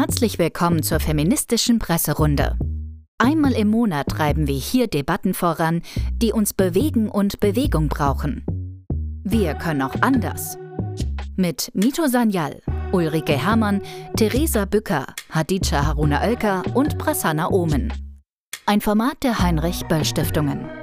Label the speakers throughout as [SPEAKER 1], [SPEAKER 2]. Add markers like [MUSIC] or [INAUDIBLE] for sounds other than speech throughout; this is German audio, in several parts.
[SPEAKER 1] Herzlich willkommen zur feministischen Presserunde. Einmal im Monat treiben wir hier Debatten voran, die uns bewegen und Bewegung brauchen. Wir können auch anders. Mit Mito Sanyal, Ulrike Herrmann, Theresa Bücker, Hadija Haruna Oelker und Prasanna Omen. Ein Format der Heinrich Böll Stiftungen.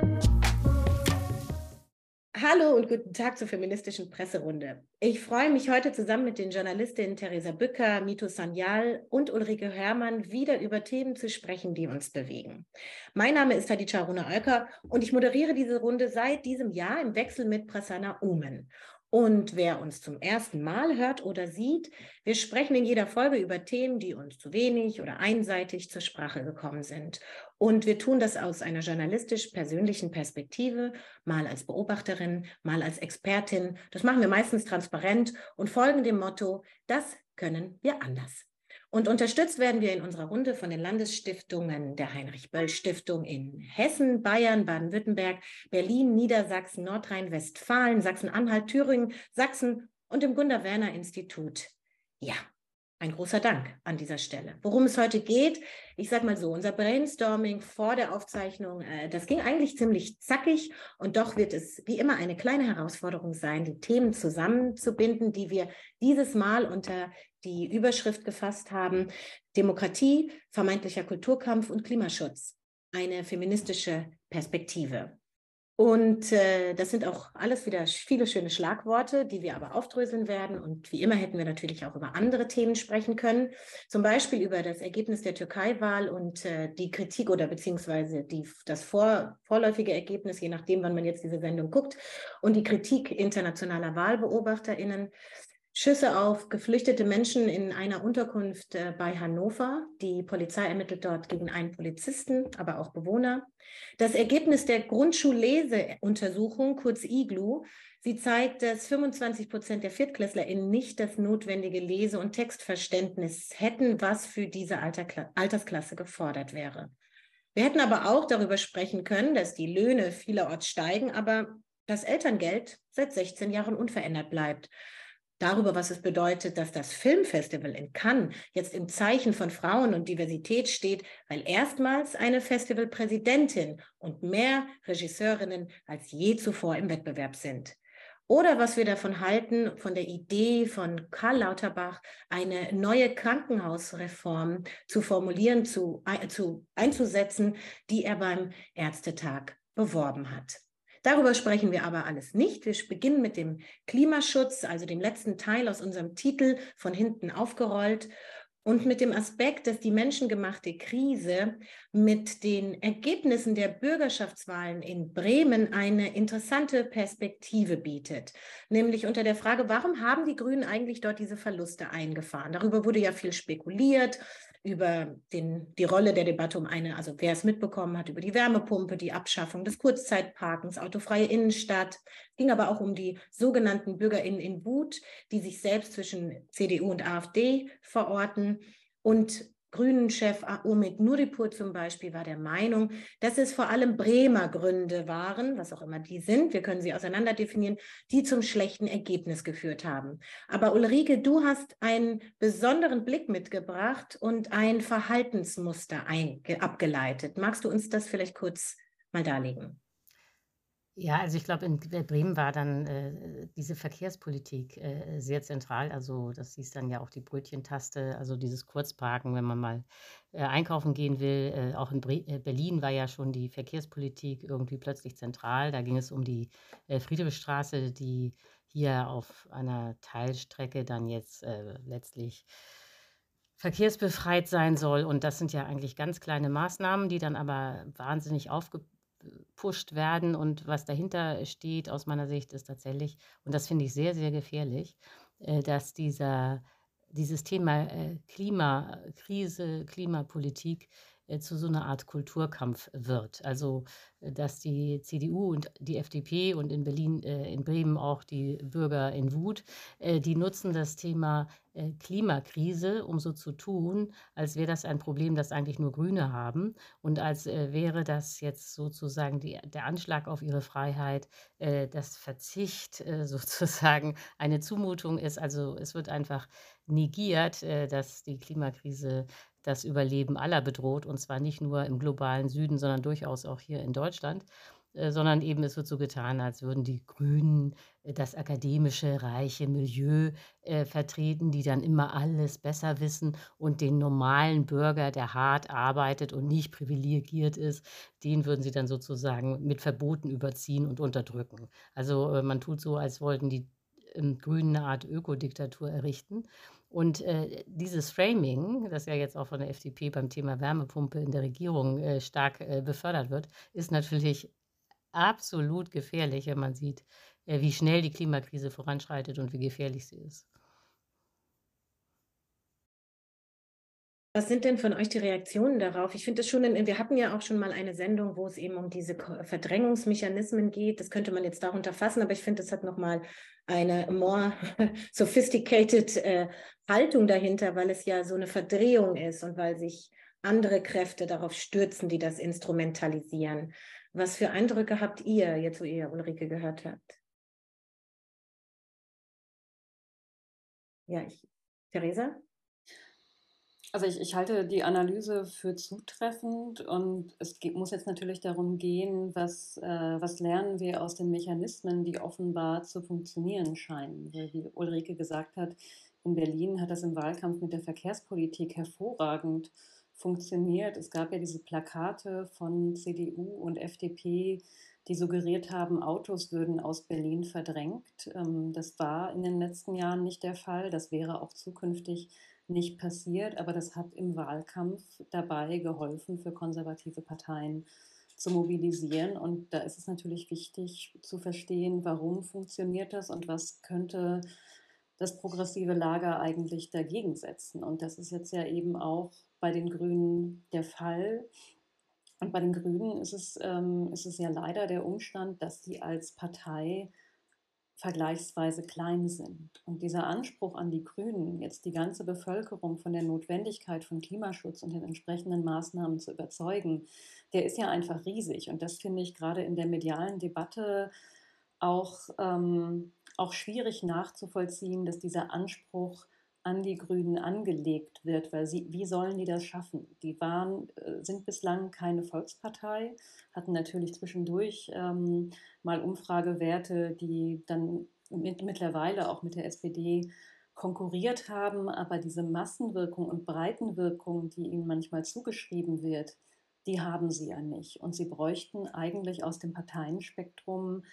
[SPEAKER 2] Hallo und guten Tag zur feministischen Presserunde. Ich freue mich heute zusammen mit den Journalistinnen Theresa Bücker, Mito Sanyal und Ulrike Hörmann wieder über Themen zu sprechen, die uns bewegen. Mein Name ist Hadija Runa Oelker und ich moderiere diese Runde seit diesem Jahr im Wechsel mit Prasanna Omen. Und wer uns zum ersten Mal hört oder sieht, wir sprechen in jeder Folge über Themen, die uns zu wenig oder einseitig zur Sprache gekommen sind. Und wir tun das aus einer journalistisch-persönlichen Perspektive, mal als Beobachterin, mal als Expertin. Das machen wir meistens transparent und folgen dem Motto, das können wir anders. Und unterstützt werden wir in unserer Runde von den Landesstiftungen der Heinrich-Böll-Stiftung in Hessen, Bayern, Baden-Württemberg, Berlin, Niedersachsen, Nordrhein-Westfalen, Sachsen-Anhalt, Thüringen, Sachsen und dem Gunda-Werner-Institut. Ja, ein großer Dank an dieser Stelle. Worum es heute geht, ich sage mal so, unser Brainstorming vor der Aufzeichnung, äh, das ging eigentlich ziemlich zackig und doch wird es wie immer eine kleine Herausforderung sein, die Themen zusammenzubinden, die wir dieses Mal unter die Überschrift gefasst haben, Demokratie, vermeintlicher Kulturkampf und Klimaschutz. Eine feministische Perspektive. Und äh, das sind auch alles wieder viele schöne Schlagworte, die wir aber aufdröseln werden. Und wie immer hätten wir natürlich auch über andere Themen sprechen können, zum Beispiel über das Ergebnis der Türkei-Wahl und äh, die Kritik oder beziehungsweise die, das vor, vorläufige Ergebnis, je nachdem, wann man jetzt diese Sendung guckt, und die Kritik internationaler WahlbeobachterInnen. Schüsse auf geflüchtete Menschen in einer Unterkunft äh, bei Hannover. Die Polizei ermittelt dort gegen einen Polizisten, aber auch Bewohner. Das Ergebnis der Grundschulleseuntersuchung, kurz IGLU, sie zeigt, dass 25 Prozent der ViertklässlerInnen nicht das notwendige Lese- und Textverständnis hätten, was für diese Altersklasse gefordert wäre. Wir hätten aber auch darüber sprechen können, dass die Löhne vielerorts steigen, aber das Elterngeld seit 16 Jahren unverändert bleibt darüber, was es bedeutet, dass das Filmfestival in Cannes jetzt im Zeichen von Frauen und Diversität steht, weil erstmals eine Festivalpräsidentin und mehr Regisseurinnen als je zuvor im Wettbewerb sind. Oder was wir davon halten, von der Idee von Karl Lauterbach, eine neue Krankenhausreform zu formulieren, zu, zu einzusetzen, die er beim Ärztetag beworben hat. Darüber sprechen wir aber alles nicht. Wir beginnen mit dem Klimaschutz, also dem letzten Teil aus unserem Titel von hinten aufgerollt und mit dem Aspekt, dass die menschengemachte Krise mit den Ergebnissen der Bürgerschaftswahlen in Bremen eine interessante Perspektive bietet. Nämlich unter der Frage, warum haben die Grünen eigentlich dort diese Verluste eingefahren? Darüber wurde ja viel spekuliert über den, die Rolle der Debatte um eine, also wer es mitbekommen hat, über die Wärmepumpe, die Abschaffung des Kurzzeitparkens, autofreie Innenstadt, ging aber auch um die sogenannten BürgerInnen in Wut, die sich selbst zwischen CDU und AfD verorten. Und Grünen-Chef Omid Nuripur zum Beispiel war der Meinung, dass es vor allem Bremer Gründe waren, was auch immer die sind, wir können sie auseinander definieren, die zum schlechten Ergebnis geführt haben. Aber Ulrike, du hast einen besonderen Blick mitgebracht und ein Verhaltensmuster abgeleitet. Magst du uns das vielleicht kurz mal darlegen?
[SPEAKER 3] Ja, also ich glaube, in Bremen war dann äh, diese Verkehrspolitik äh, sehr zentral. Also das hieß dann ja auch die Brötchentaste, also dieses Kurzparken, wenn man mal äh, einkaufen gehen will. Äh, auch in Bre äh, Berlin war ja schon die Verkehrspolitik irgendwie plötzlich zentral. Da ging es um die äh, Friedrichstraße, die hier auf einer Teilstrecke dann jetzt äh, letztlich verkehrsbefreit sein soll. Und das sind ja eigentlich ganz kleine Maßnahmen, die dann aber wahnsinnig aufgebaut gepusht werden und was dahinter steht aus meiner Sicht ist tatsächlich, und das finde ich sehr, sehr gefährlich, äh, dass dieser, dieses Thema äh, Klimakrise, Klimapolitik zu so einer Art Kulturkampf wird. Also, äh, dass die CDU und die FDP und in Berlin, äh, in Bremen auch die Bürger in Wut, äh, die nutzen das Thema äh, Klimakrise, um so zu tun, als wäre das ein Problem, das eigentlich nur Grüne haben und als äh, wäre das jetzt sozusagen die, der Anschlag auf ihre Freiheit, äh, das Verzicht äh, [LAUGHS] sozusagen eine Zumutung ist. Also es wird einfach negiert, äh, dass die Klimakrise das Überleben aller bedroht, und zwar nicht nur im globalen Süden, sondern durchaus auch hier in Deutschland. Äh, sondern eben es wird so getan, als würden die Grünen äh, das akademische, reiche Milieu äh, vertreten, die dann immer alles besser wissen und den normalen Bürger, der hart arbeitet und nicht privilegiert ist, den würden sie dann sozusagen mit Verboten überziehen und unterdrücken. Also äh, man tut so, als wollten die ähm, Grünen eine Art Ökodiktatur errichten. Und äh, dieses Framing, das ja jetzt auch von der FDP beim Thema Wärmepumpe in der Regierung äh, stark äh, befördert wird, ist natürlich absolut gefährlich, wenn man sieht, äh, wie schnell die Klimakrise voranschreitet und wie gefährlich sie ist.
[SPEAKER 2] Was sind denn von euch die Reaktionen darauf? Ich finde es schon, wir hatten ja auch schon mal eine Sendung, wo es eben um diese Verdrängungsmechanismen geht. Das könnte man jetzt darunter fassen, aber ich finde, es hat nochmal eine more [LAUGHS] sophisticated äh, Haltung dahinter, weil es ja so eine Verdrehung ist und weil sich andere Kräfte darauf stürzen, die das instrumentalisieren. Was für Eindrücke habt ihr, jetzt wo ihr Ulrike gehört habt? Ja, ich, Theresa?
[SPEAKER 4] Also ich, ich halte die Analyse für zutreffend und es geht, muss jetzt natürlich darum gehen, was, äh, was lernen wir aus den Mechanismen, die offenbar zu funktionieren scheinen. Wie Ulrike gesagt hat, in Berlin hat das im Wahlkampf mit der Verkehrspolitik hervorragend funktioniert. Es gab ja diese Plakate von CDU und FDP, die suggeriert haben, Autos würden aus Berlin verdrängt. Ähm, das war in den letzten Jahren nicht der Fall. Das wäre auch zukünftig nicht passiert. Aber das hat im Wahlkampf dabei geholfen, für konservative Parteien zu mobilisieren. Und da ist es natürlich wichtig zu verstehen, warum funktioniert das und was könnte das progressive Lager eigentlich dagegen setzen. Und das ist jetzt ja eben auch bei den Grünen der Fall. Und bei den Grünen ist es, ähm, ist es ja leider der Umstand, dass sie als Partei vergleichsweise klein sind. Und dieser Anspruch an die Grünen, jetzt die ganze Bevölkerung von der Notwendigkeit von Klimaschutz und den entsprechenden Maßnahmen zu überzeugen, der ist ja einfach riesig. Und das finde ich gerade in der medialen Debatte auch, ähm, auch schwierig nachzuvollziehen, dass dieser Anspruch an die Grünen angelegt wird, weil sie, wie sollen die das schaffen? Die waren, äh, sind bislang keine Volkspartei, hatten natürlich zwischendurch ähm, mal Umfragewerte, die dann mit, mittlerweile auch mit der SPD konkurriert haben, aber diese Massenwirkung und Breitenwirkung, die ihnen manchmal zugeschrieben wird, die haben sie ja nicht. Und sie bräuchten eigentlich aus dem Parteienspektrum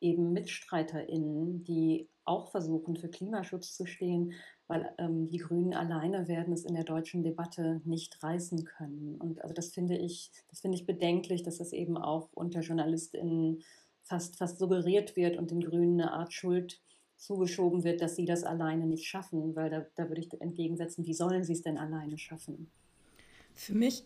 [SPEAKER 4] eben MitstreiterInnen, die auch versuchen, für Klimaschutz zu stehen, weil ähm, die Grünen alleine werden es in der deutschen Debatte nicht reißen können. Und also das finde ich, das finde ich bedenklich, dass das eben auch unter JournalistInnen fast, fast suggeriert wird und den Grünen eine Art Schuld zugeschoben wird, dass sie das alleine nicht schaffen, weil da, da würde ich entgegensetzen, wie sollen sie es denn alleine schaffen?
[SPEAKER 5] Für mich,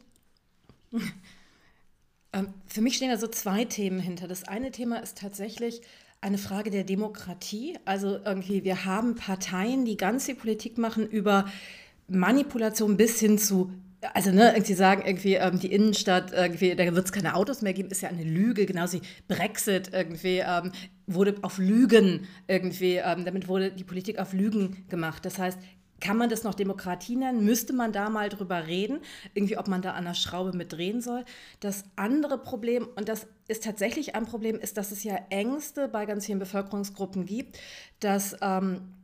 [SPEAKER 5] [LAUGHS] ähm, für mich stehen da so zwei Themen hinter. Das eine Thema ist tatsächlich, eine Frage der Demokratie. Also irgendwie, wir haben Parteien, die ganz viel Politik machen über Manipulation bis hin zu also ne, irgendwie sagen, irgendwie ähm, die Innenstadt, irgendwie, da wird es keine Autos mehr geben, ist ja eine Lüge, genauso wie Brexit irgendwie ähm, wurde auf Lügen irgendwie, ähm, damit wurde die Politik auf Lügen gemacht. Das heißt, kann man das noch Demokratie nennen? Müsste man da mal drüber reden, irgendwie, ob man da an der Schraube mit drehen soll? Das andere Problem, und das ist tatsächlich ein Problem, ist, dass es ja Ängste bei ganz vielen Bevölkerungsgruppen gibt, dass ähm,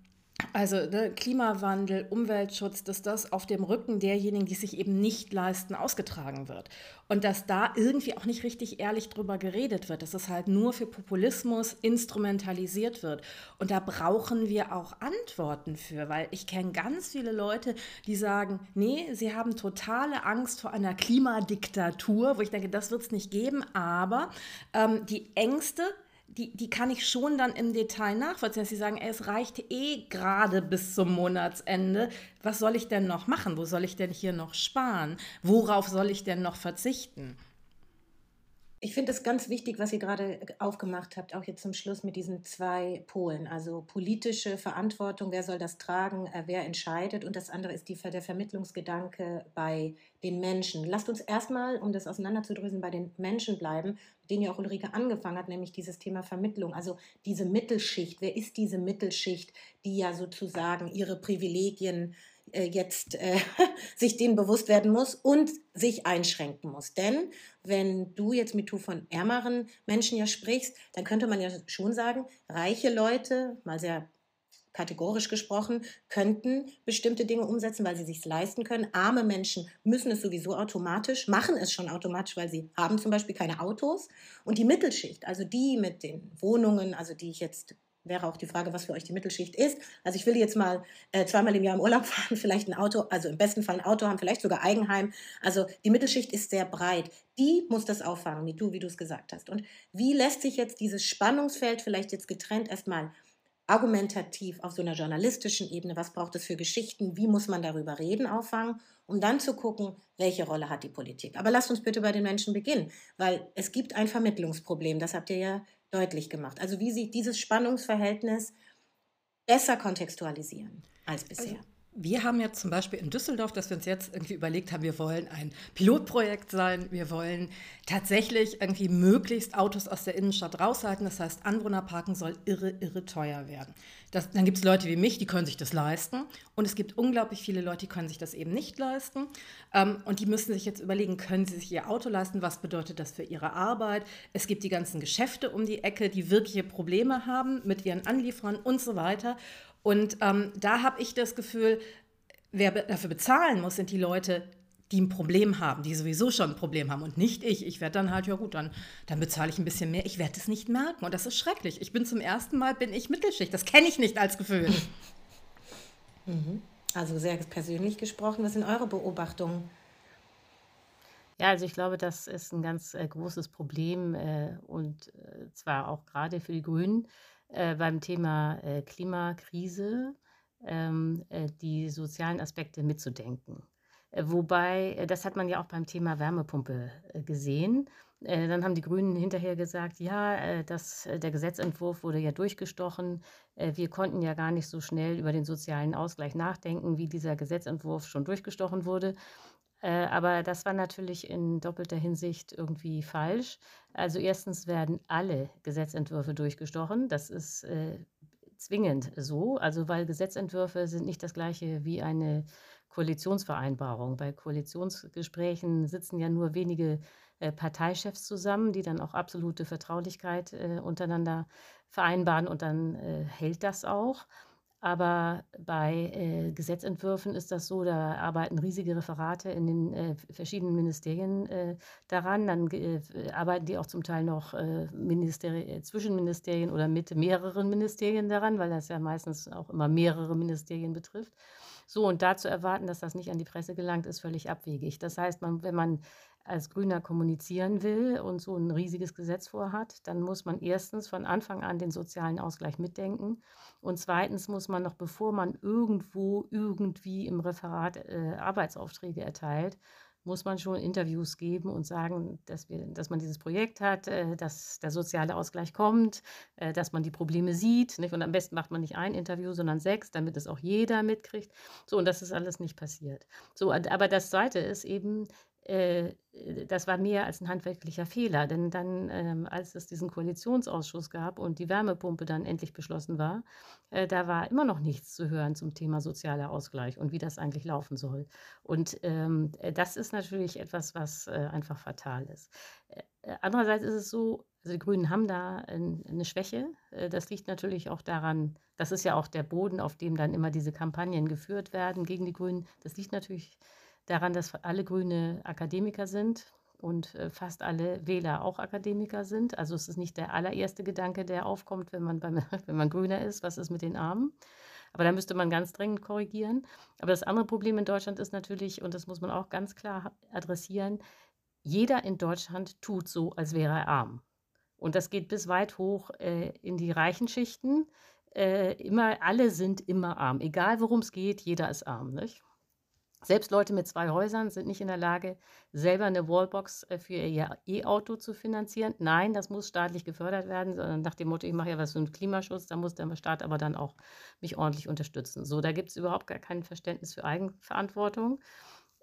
[SPEAKER 5] also ne, Klimawandel, Umweltschutz, dass das auf dem Rücken derjenigen, die sich eben nicht leisten, ausgetragen wird. Und dass da irgendwie auch nicht richtig ehrlich drüber geredet wird, dass es halt nur für Populismus instrumentalisiert wird. Und da brauchen wir auch Antworten für, weil ich kenne ganz viele Leute, die sagen, nee, sie haben totale Angst vor einer Klimadiktatur, wo ich denke, das wird es nicht geben, aber ähm, die Ängste, die, die kann ich schon dann im Detail nachvollziehen, dass sie sagen, ey, es reicht eh gerade bis zum Monatsende. Was soll ich denn noch machen? Wo soll ich denn hier noch sparen? Worauf soll ich denn noch verzichten?
[SPEAKER 2] Ich finde es ganz wichtig, was ihr gerade aufgemacht habt, auch jetzt zum Schluss mit diesen zwei Polen. Also politische Verantwortung, wer soll das tragen, äh, wer entscheidet. Und das andere ist die, der Vermittlungsgedanke bei den Menschen. Lasst uns erstmal, um das auseinanderzudröseln, bei den Menschen bleiben, mit denen ja auch Ulrike angefangen hat, nämlich dieses Thema Vermittlung. Also diese Mittelschicht. Wer ist diese Mittelschicht, die ja sozusagen ihre Privilegien äh, jetzt äh, [LAUGHS] sich dem bewusst werden muss und sich einschränken muss. Denn wenn du jetzt mit du von ärmeren Menschen ja sprichst, dann könnte man ja schon sagen, reiche Leute, mal sehr kategorisch gesprochen, könnten bestimmte Dinge umsetzen, weil sie sich leisten können. Arme Menschen müssen es sowieso automatisch, machen es schon automatisch, weil sie haben zum Beispiel keine Autos. Und die Mittelschicht, also die mit den Wohnungen, also die ich jetzt wäre auch die Frage, was für euch die Mittelschicht ist. Also ich will jetzt mal äh, zweimal im Jahr im Urlaub [LAUGHS] fahren, vielleicht ein Auto, also im besten Fall ein Auto haben, vielleicht sogar Eigenheim. Also die Mittelschicht ist sehr breit. Die muss das auffangen, wie du, wie du es gesagt hast. Und wie lässt sich jetzt dieses Spannungsfeld vielleicht jetzt getrennt erstmal argumentativ auf so einer journalistischen Ebene, was braucht es für Geschichten, wie muss man darüber reden, auffangen, um dann zu gucken, welche Rolle hat die Politik. Aber lasst uns bitte bei den Menschen beginnen, weil es gibt ein Vermittlungsproblem, das habt ihr ja deutlich gemacht. Also wie Sie dieses Spannungsverhältnis besser kontextualisieren als bisher.
[SPEAKER 5] Also wir haben jetzt zum Beispiel in Düsseldorf, dass wir uns jetzt irgendwie überlegt haben, wir wollen ein Pilotprojekt sein, wir wollen tatsächlich irgendwie möglichst Autos aus der Innenstadt raushalten. Das heißt, Anwohnerparken soll irre, irre teuer werden. Das, dann gibt es Leute wie mich, die können sich das leisten. Und es gibt unglaublich viele Leute, die können sich das eben nicht leisten. Ähm, und die müssen sich jetzt überlegen, können sie sich ihr Auto leisten? Was bedeutet das für ihre Arbeit? Es gibt die ganzen Geschäfte um die Ecke, die wirkliche Probleme haben mit ihren Anlieferern und so weiter. Und ähm, da habe ich das Gefühl, wer dafür bezahlen muss, sind die Leute, die ein Problem haben, die sowieso schon ein Problem haben und nicht ich. Ich werde dann halt, ja gut, dann, dann bezahle ich ein bisschen mehr. Ich werde es nicht merken und das ist schrecklich. Ich bin zum ersten Mal, bin ich Mittelschicht. Das kenne ich nicht als Gefühl. [LAUGHS]
[SPEAKER 2] Mhm. Also sehr persönlich gesprochen, was sind eure Beobachtungen?
[SPEAKER 3] Ja, also ich glaube, das ist ein ganz äh, großes Problem äh, und äh, zwar auch gerade für die Grünen, äh, beim Thema äh, Klimakrise ähm, äh, die sozialen Aspekte mitzudenken. Äh, wobei, äh, das hat man ja auch beim Thema Wärmepumpe gesehen. Dann haben die Grünen hinterher gesagt, ja, das, der Gesetzentwurf wurde ja durchgestochen. Wir konnten ja gar nicht so schnell über den sozialen Ausgleich nachdenken, wie dieser Gesetzentwurf schon durchgestochen wurde. Äh, aber das war natürlich in doppelter Hinsicht irgendwie falsch. Also erstens werden alle Gesetzentwürfe durchgestochen. Das ist äh, zwingend so. Also weil Gesetzentwürfe sind nicht das gleiche wie eine Koalitionsvereinbarung. Bei Koalitionsgesprächen sitzen ja nur wenige äh, Parteichefs zusammen, die dann auch absolute Vertraulichkeit äh, untereinander vereinbaren und dann äh, hält das auch. Aber bei äh, Gesetzentwürfen ist das so, da arbeiten riesige Referate in den äh, verschiedenen Ministerien äh, daran. Dann äh, arbeiten die auch zum Teil noch äh, Ministeri äh, zwischen Ministerien oder mit mehreren Ministerien daran, weil das ja meistens auch immer mehrere Ministerien betrifft. So, und da zu erwarten, dass das nicht an die Presse gelangt, ist völlig abwegig. Das heißt, man, wenn man als Grüner kommunizieren will und so ein riesiges Gesetz vorhat, dann muss man erstens von Anfang an den sozialen Ausgleich mitdenken und zweitens muss man noch, bevor man irgendwo irgendwie im Referat äh, Arbeitsaufträge erteilt, muss man schon Interviews geben und sagen, dass, wir, dass man dieses Projekt hat, äh, dass der soziale Ausgleich kommt, äh, dass man die Probleme sieht. Nicht? Und am besten macht man nicht ein Interview, sondern sechs, damit es auch jeder mitkriegt. So, und das ist alles nicht passiert. So, aber das Zweite ist eben, das war mehr als ein handwerklicher Fehler, denn dann, ähm, als es diesen Koalitionsausschuss gab und die Wärmepumpe dann endlich beschlossen war, äh, da war immer noch nichts zu hören zum Thema sozialer Ausgleich und wie das eigentlich laufen soll. Und ähm, äh, das ist natürlich etwas, was äh, einfach fatal ist. Äh, andererseits ist es so, also die Grünen haben da ein, eine Schwäche. Das liegt natürlich auch daran, das ist ja auch der Boden, auf dem dann immer diese Kampagnen geführt werden gegen die Grünen. Das liegt natürlich daran, dass alle Grüne Akademiker sind und äh, fast alle Wähler auch Akademiker sind. Also es ist nicht der allererste Gedanke, der aufkommt, wenn man, beim, [LAUGHS] wenn man Grüner ist, was ist mit den Armen. Aber da müsste man ganz dringend korrigieren. Aber das andere Problem in Deutschland ist natürlich, und das muss man auch ganz klar adressieren, jeder in Deutschland tut so, als wäre er arm. Und das geht bis weit hoch äh, in die reichen Schichten. Äh, immer, alle sind immer arm. Egal worum es geht, jeder ist arm. Nicht? Selbst Leute mit zwei Häusern sind nicht in der Lage, selber eine Wallbox äh, für ihr E-Auto zu finanzieren. Nein, das muss staatlich gefördert werden, sondern nach dem Motto, ich mache ja was für den Klimaschutz, da muss der Staat aber dann auch mich ordentlich unterstützen. So, da gibt es überhaupt gar kein Verständnis für Eigenverantwortung.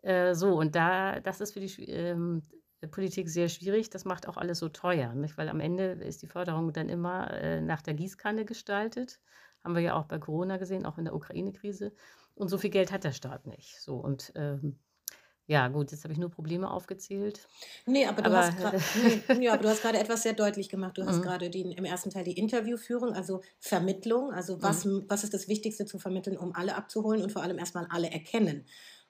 [SPEAKER 3] Äh, so, und da, das ist für die ähm, Politik sehr schwierig. Das macht auch alles so teuer, nicht? weil am Ende ist die Förderung dann immer äh, nach der Gießkanne gestaltet. Haben wir ja auch bei Corona gesehen, auch in der Ukraine-Krise. Und so viel Geld hat der Staat nicht. So und ähm, ja, gut, jetzt habe ich nur Probleme aufgezählt.
[SPEAKER 2] Nee, aber du aber, hast gerade [LAUGHS] nee, ja, etwas sehr deutlich gemacht. Du hast mhm. gerade im ersten Teil die Interviewführung, also Vermittlung, also was, mhm. was ist das Wichtigste zu vermitteln, um alle abzuholen und vor allem erstmal alle erkennen.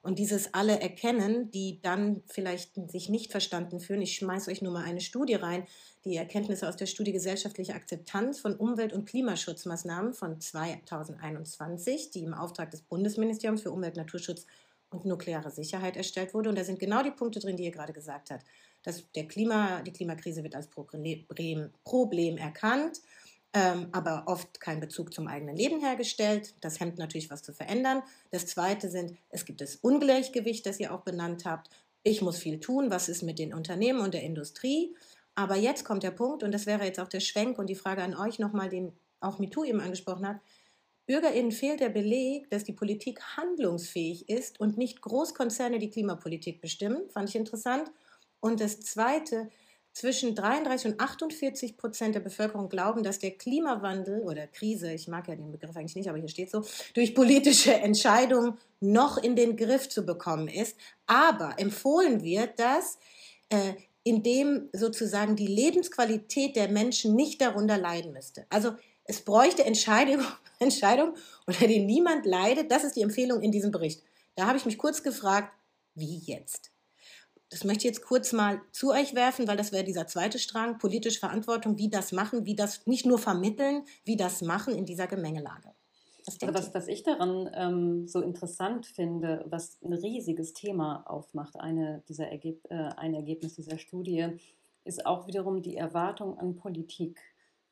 [SPEAKER 2] Und dieses alle erkennen, die dann vielleicht sich nicht verstanden fühlen. Ich schmeiße euch nur mal eine Studie rein, die Erkenntnisse aus der Studie Gesellschaftliche Akzeptanz von Umwelt- und Klimaschutzmaßnahmen von 2021, die im Auftrag des Bundesministeriums für Umwelt, Naturschutz und nukleare Sicherheit erstellt wurde. Und da sind genau die Punkte drin, die ihr gerade gesagt habt. Dass der Klima, die Klimakrise wird als Problem erkannt ähm, aber oft kein Bezug zum eigenen Leben hergestellt. Das hemmt natürlich was zu verändern. Das Zweite sind, es gibt das Ungleichgewicht, das ihr auch benannt habt. Ich muss viel tun. Was ist mit den Unternehmen und der Industrie? Aber jetzt kommt der Punkt, und das wäre jetzt auch der Schwenk und die Frage an euch nochmal, den auch MeToo eben angesprochen hat. BürgerInnen fehlt der Beleg, dass die Politik handlungsfähig ist und nicht Großkonzerne die Klimapolitik bestimmen. Fand ich interessant. Und das Zweite, zwischen 33 und 48 Prozent der Bevölkerung glauben, dass der Klimawandel oder Krise, ich mag ja den Begriff eigentlich nicht, aber hier steht so, durch politische [LAUGHS] Entscheidungen noch in den Griff zu bekommen ist. Aber empfohlen wird, dass äh, indem sozusagen die Lebensqualität der Menschen nicht darunter leiden müsste. Also es bräuchte Entscheidung, [LAUGHS] Entscheidung, unter denen niemand leidet. Das ist die Empfehlung in diesem Bericht. Da habe ich mich kurz gefragt, wie jetzt? Das möchte ich jetzt kurz mal zu euch werfen, weil das wäre dieser zweite Strang, politische Verantwortung, wie das machen, wie das nicht nur vermitteln, wie das machen in dieser Gemengelage.
[SPEAKER 4] Was, also was, was ich daran ähm, so interessant finde, was ein riesiges Thema aufmacht, eine dieser Ergeb äh, ein Ergebnis dieser Studie, ist auch wiederum die Erwartung an Politik,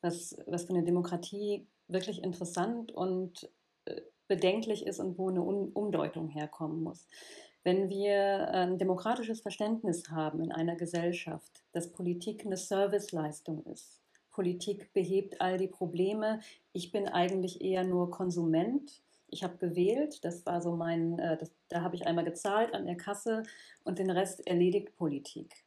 [SPEAKER 4] was, was für eine Demokratie wirklich interessant und äh, bedenklich ist und wo eine um Umdeutung herkommen muss. Wenn wir ein demokratisches Verständnis haben in einer Gesellschaft, dass Politik eine Serviceleistung ist, Politik behebt all die Probleme, ich bin eigentlich eher nur Konsument, ich habe gewählt, das war so mein, äh, das, da habe ich einmal gezahlt an der Kasse und den Rest erledigt Politik.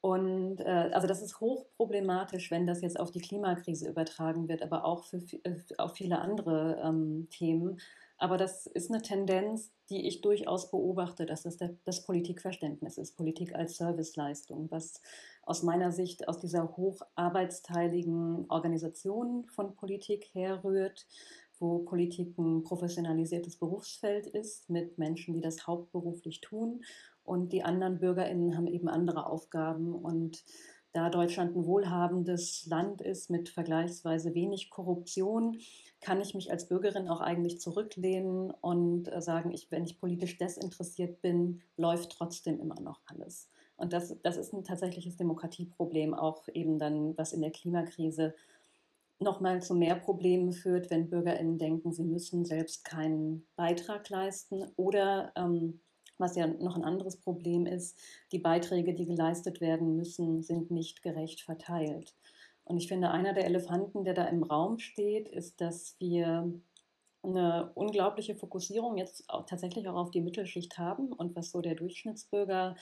[SPEAKER 4] Und äh, also das ist hochproblematisch, wenn das jetzt auf die Klimakrise übertragen wird, aber auch für, äh, auf viele andere ähm, Themen. Aber das ist eine Tendenz, die ich durchaus beobachte, dass das das Politikverständnis ist, Politik als Serviceleistung, was aus meiner Sicht aus dieser hocharbeitsteiligen Organisation von Politik herrührt, wo Politik ein professionalisiertes Berufsfeld ist mit Menschen, die das hauptberuflich tun. Und die anderen Bürgerinnen haben eben andere Aufgaben. Und da Deutschland ein wohlhabendes Land ist mit vergleichsweise wenig Korruption, kann ich mich als Bürgerin auch eigentlich zurücklehnen und äh, sagen, ich, wenn ich politisch desinteressiert bin, läuft trotzdem immer noch alles. Und das, das ist ein tatsächliches Demokratieproblem, auch eben dann, was in der Klimakrise nochmal zu mehr Problemen führt, wenn BürgerInnen denken, sie müssen selbst keinen Beitrag leisten oder ähm, was ja noch ein anderes Problem ist, die Beiträge, die geleistet werden müssen, sind nicht gerecht verteilt. Und ich finde, einer der Elefanten, der da im Raum steht, ist, dass wir eine unglaubliche Fokussierung jetzt auch tatsächlich auch auf die Mittelschicht haben und was so der Durchschnittsbürger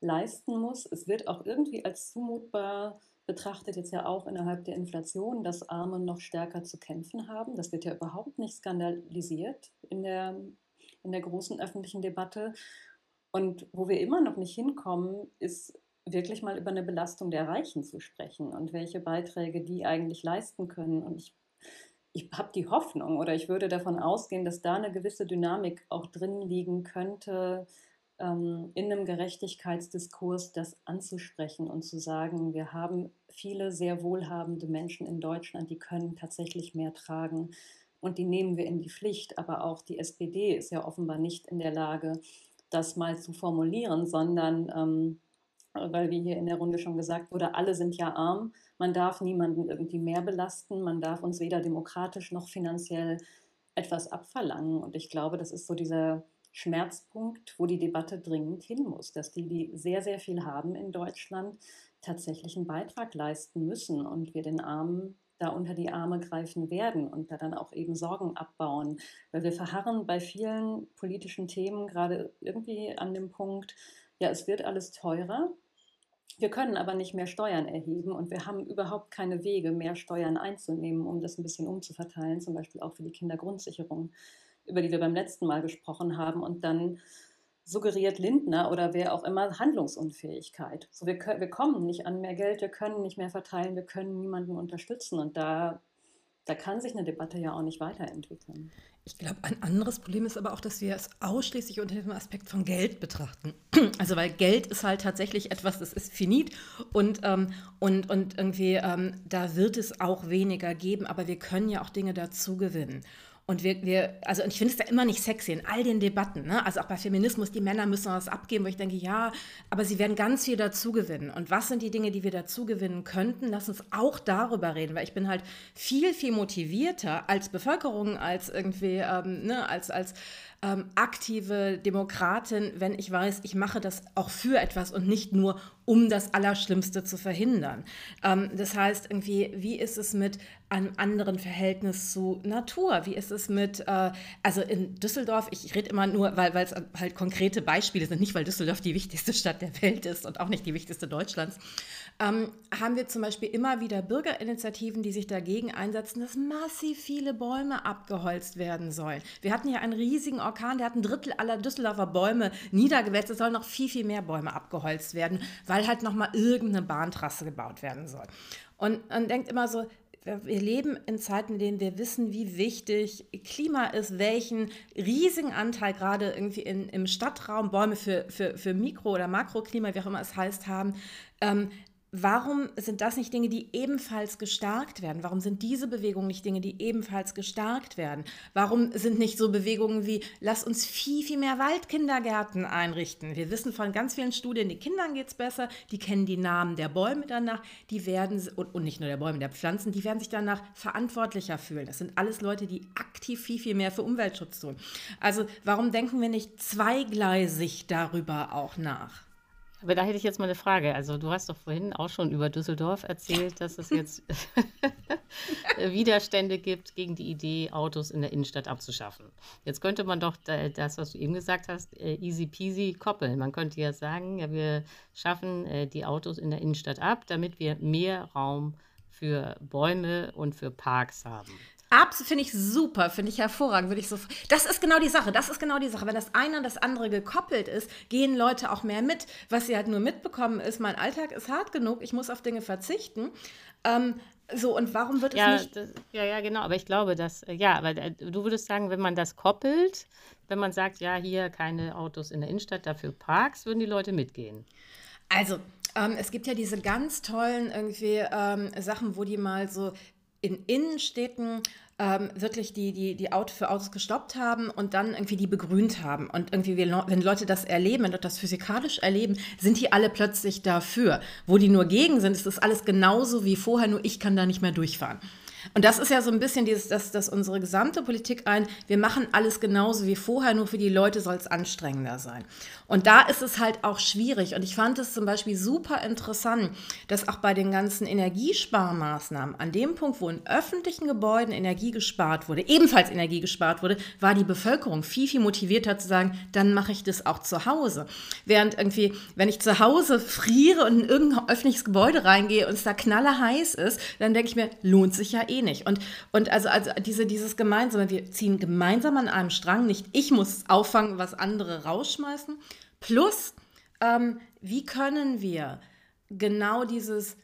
[SPEAKER 4] leisten muss. Es wird auch irgendwie als zumutbar betrachtet, jetzt ja auch innerhalb der Inflation, dass Arme noch stärker zu kämpfen haben. Das wird ja überhaupt nicht skandalisiert in der, in der großen öffentlichen Debatte. Und wo wir immer noch nicht hinkommen, ist wirklich mal über eine Belastung der Reichen zu sprechen und welche Beiträge die eigentlich leisten können. Und ich, ich habe die Hoffnung oder ich würde davon ausgehen, dass da eine gewisse Dynamik auch drin liegen könnte, ähm, in einem Gerechtigkeitsdiskurs das anzusprechen und zu sagen, wir haben viele sehr wohlhabende Menschen in Deutschland, die können tatsächlich mehr tragen und die nehmen wir in die Pflicht. Aber auch die SPD ist ja offenbar nicht in der Lage, das mal zu formulieren, sondern ähm, weil wie hier in der Runde schon gesagt wurde, alle sind ja arm. Man darf niemanden irgendwie mehr belasten. Man darf uns weder demokratisch noch finanziell etwas abverlangen. Und ich glaube, das ist so dieser Schmerzpunkt, wo die Debatte dringend hin muss, dass die, die sehr, sehr viel haben in Deutschland, tatsächlich einen Beitrag leisten müssen und wir den Armen da unter die Arme greifen werden und da dann auch eben Sorgen abbauen. Weil wir verharren bei vielen politischen Themen gerade irgendwie an dem Punkt, ja, es wird alles teurer. Wir können aber nicht mehr Steuern erheben und wir haben überhaupt keine Wege, mehr Steuern einzunehmen, um das ein bisschen umzuverteilen, zum Beispiel auch für die Kindergrundsicherung, über die wir beim letzten Mal gesprochen haben. Und dann suggeriert Lindner oder wer auch immer Handlungsunfähigkeit. So, wir, wir kommen nicht an mehr Geld, wir können nicht mehr verteilen, wir können niemanden unterstützen. Und da, da kann sich eine Debatte ja auch nicht weiterentwickeln.
[SPEAKER 5] Ich glaube, ein anderes Problem ist aber auch, dass wir es ausschließlich unter dem Aspekt von Geld betrachten. [CLEARS THROAT] Also weil Geld ist halt tatsächlich etwas, das ist finit und, ähm, und, und irgendwie, ähm, da wird es auch weniger geben, aber wir können ja auch Dinge dazu gewinnen. Und wir, wir also und ich finde es da immer nicht sexy in all den Debatten, ne? also auch bei Feminismus, die Männer müssen was abgeben, wo ich denke, ja, aber sie werden ganz viel dazugewinnen. Und was sind die Dinge, die wir dazugewinnen könnten? Lass uns auch darüber reden, weil ich bin halt viel, viel motivierter als Bevölkerung, als irgendwie, ähm, ne, als, als ähm, aktive Demokratin, wenn ich weiß, ich mache das auch für etwas und nicht nur, um das Allerschlimmste zu verhindern. Ähm, das heißt, irgendwie, wie ist es mit einem anderen Verhältnis zu Natur? Wie ist es mit, äh, also in Düsseldorf, ich, rede immer nur, weil es halt konkrete Beispiele sind, nicht weil Düsseldorf die wichtigste Stadt der Welt ist und auch nicht die wichtigste Deutschlands, ähm, haben wir zum Beispiel immer wieder Bürgerinitiativen, die sich dagegen einsetzen, dass massiv viele Bäume abgeholzt werden sollen. Wir hatten ja einen riesigen Orkan, der hat ein Drittel aller Düsseldorfer Bäume niedergewälzt. Es sollen noch viel, viel mehr Bäume abgeholzt werden, weil halt nochmal irgendeine Bahntrasse gebaut werden soll. Und man denkt immer so, wir leben in Zeiten, in denen wir wissen, wie wichtig Klima ist, welchen riesigen Anteil gerade irgendwie in, im Stadtraum Bäume für, für, für Mikro- oder Makroklima, wie auch immer es heißt, haben. Ähm, Warum sind das nicht Dinge, die ebenfalls gestärkt werden? Warum sind diese Bewegungen nicht Dinge, die ebenfalls gestärkt werden? Warum sind nicht so Bewegungen wie, lass uns viel, viel mehr Waldkindergärten einrichten? Wir wissen von ganz vielen Studien, den Kindern geht es besser, die kennen die Namen der Bäume danach, die werden, und, und nicht nur der Bäume, der Pflanzen, die werden sich danach verantwortlicher fühlen. Das sind alles Leute, die aktiv viel, viel mehr für Umweltschutz tun. Also warum denken wir nicht zweigleisig darüber auch nach?
[SPEAKER 3] Aber da hätte ich jetzt mal eine Frage. Also du hast doch vorhin auch schon über Düsseldorf erzählt, dass es jetzt [LAUGHS] [LAUGHS] Widerstände gibt gegen die Idee, Autos in der Innenstadt abzuschaffen. Jetzt könnte man doch das, was du eben gesagt hast, äh, easy peasy koppeln. Man könnte ja sagen, ja, wir schaffen äh, die Autos in der Innenstadt ab, damit wir mehr Raum für Bäume und für Parks haben.
[SPEAKER 5] Absolut, finde ich super, finde ich hervorragend. Würde ich so, das ist genau die Sache, das ist genau die Sache. Wenn das eine an das andere gekoppelt ist, gehen Leute auch mehr mit. Was sie halt nur mitbekommen ist, mein Alltag ist hart genug, ich muss auf Dinge verzichten. Ähm, so, und warum wird es
[SPEAKER 3] ja,
[SPEAKER 5] nicht.
[SPEAKER 3] Das, ja, ja, genau, aber ich glaube, dass, äh, ja, aber äh, du würdest sagen, wenn man das koppelt, wenn man sagt, ja, hier keine Autos in der Innenstadt, dafür Parks, würden die Leute mitgehen.
[SPEAKER 5] Also, ähm, es gibt ja diese ganz tollen irgendwie ähm, Sachen, wo die mal so in Innenstädten ähm, wirklich die, die, die Auto für Autos gestoppt haben und dann irgendwie die begrünt haben. Und irgendwie, wenn Leute das erleben, wenn Leute das physikalisch erleben, sind die alle plötzlich dafür. Wo die nur gegen sind, ist das alles genauso wie vorher, nur ich kann da nicht mehr durchfahren. Und das ist ja so ein bisschen dieses, dass, dass unsere gesamte Politik ein, wir machen alles genauso wie vorher, nur für die Leute soll es anstrengender sein. Und da ist es halt auch schwierig. Und ich fand es zum Beispiel super interessant, dass auch bei den ganzen Energiesparmaßnahmen, an dem Punkt, wo in öffentlichen Gebäuden Energie gespart wurde, ebenfalls Energie gespart wurde, war die Bevölkerung viel, viel motivierter zu sagen, dann mache ich das auch zu Hause. Während irgendwie, wenn ich zu Hause friere und in irgendein öffentliches Gebäude reingehe und es da knallerheiß ist, dann denke ich mir, lohnt sich ja eh nicht. Und, und also, also diese, dieses Gemeinsame, wir ziehen gemeinsam an einem Strang, nicht ich muss auffangen, was andere rausschmeißen. Plus, ähm, wie können wir genau dieses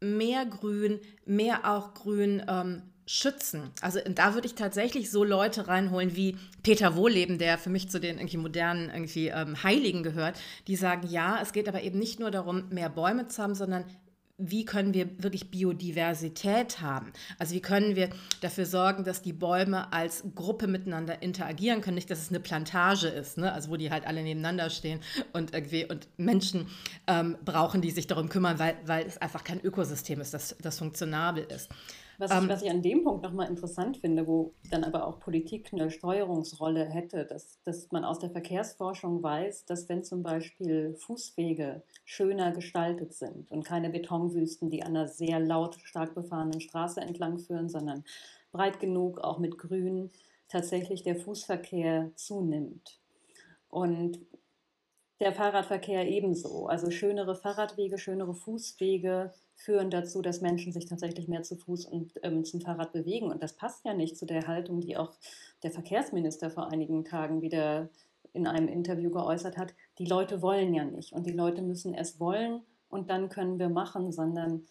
[SPEAKER 5] mehr Grün, mehr auch Grün ähm, schützen. Also da würde ich tatsächlich so Leute reinholen wie Peter Wohleben, der für mich zu den irgendwie modernen irgendwie ähm, Heiligen gehört, die sagen, ja, es geht aber eben nicht nur darum, mehr Bäume zu haben, sondern wie können wir wirklich Biodiversität haben? Also wie können wir dafür sorgen, dass die Bäume als Gruppe miteinander interagieren können, nicht, dass es eine Plantage ist, ne? also wo die halt alle nebeneinander stehen und irgendwie und Menschen ähm, brauchen, die sich darum kümmern, weil, weil es einfach kein Ökosystem ist, das, das funktionabel ist.
[SPEAKER 4] Was ich, ähm, was ich an dem Punkt nochmal interessant finde, wo dann aber auch Politik eine Steuerungsrolle hätte, dass, dass man aus der Verkehrsforschung weiß, dass wenn zum Beispiel Fußwege schöner gestaltet sind und keine Betonwüsten, die an einer sehr laut, stark befahrenen Straße entlang führen, sondern breit genug, auch mit Grün, tatsächlich der Fußverkehr zunimmt. Und der Fahrradverkehr ebenso. Also schönere Fahrradwege, schönere Fußwege führen dazu, dass Menschen sich tatsächlich mehr zu Fuß und ähm, zum Fahrrad bewegen. Und das passt ja nicht zu der Haltung, die auch der Verkehrsminister vor einigen Tagen wieder in einem Interview geäußert hat. Die Leute wollen ja nicht und die Leute müssen es wollen und dann können wir machen, sondern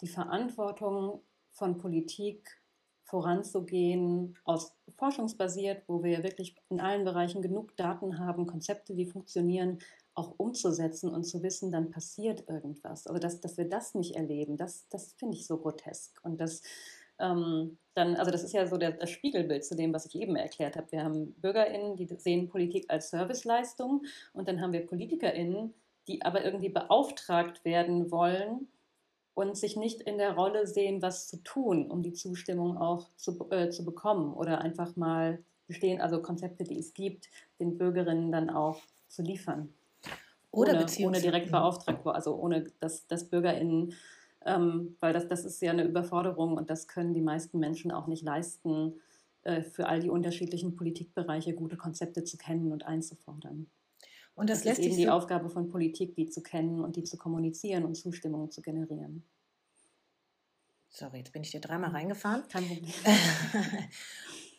[SPEAKER 4] die Verantwortung von Politik voranzugehen, aus forschungsbasiert, wo wir wirklich in allen Bereichen genug Daten haben, Konzepte, die funktionieren, auch umzusetzen und zu wissen, dann passiert irgendwas. Also dass, dass wir das nicht erleben, das, das finde ich so grotesk. Und das ähm, dann, also das ist ja so der, das Spiegelbild zu dem, was ich eben erklärt habe. Wir haben BürgerInnen, die sehen Politik als Serviceleistung und dann haben wir PolitikerInnen, die aber irgendwie beauftragt werden wollen und sich nicht in der Rolle sehen, was zu tun, um die Zustimmung auch zu, äh, zu bekommen oder einfach mal bestehen, also Konzepte, die es gibt, den Bürgerinnen dann auch zu liefern. Oder ohne, ohne direkt beauftragt, also ohne dass, dass BürgerInnen, ähm, weil das, das ist ja eine Überforderung und das können die meisten Menschen auch nicht leisten, äh, für all die unterschiedlichen Politikbereiche gute Konzepte zu kennen und einzufordern. Und das, das lässt ist eben die so Aufgabe von Politik, die zu kennen und die zu kommunizieren und Zustimmung zu generieren.
[SPEAKER 2] Sorry, jetzt bin ich dir dreimal reingefahren. Kein Problem. [LAUGHS]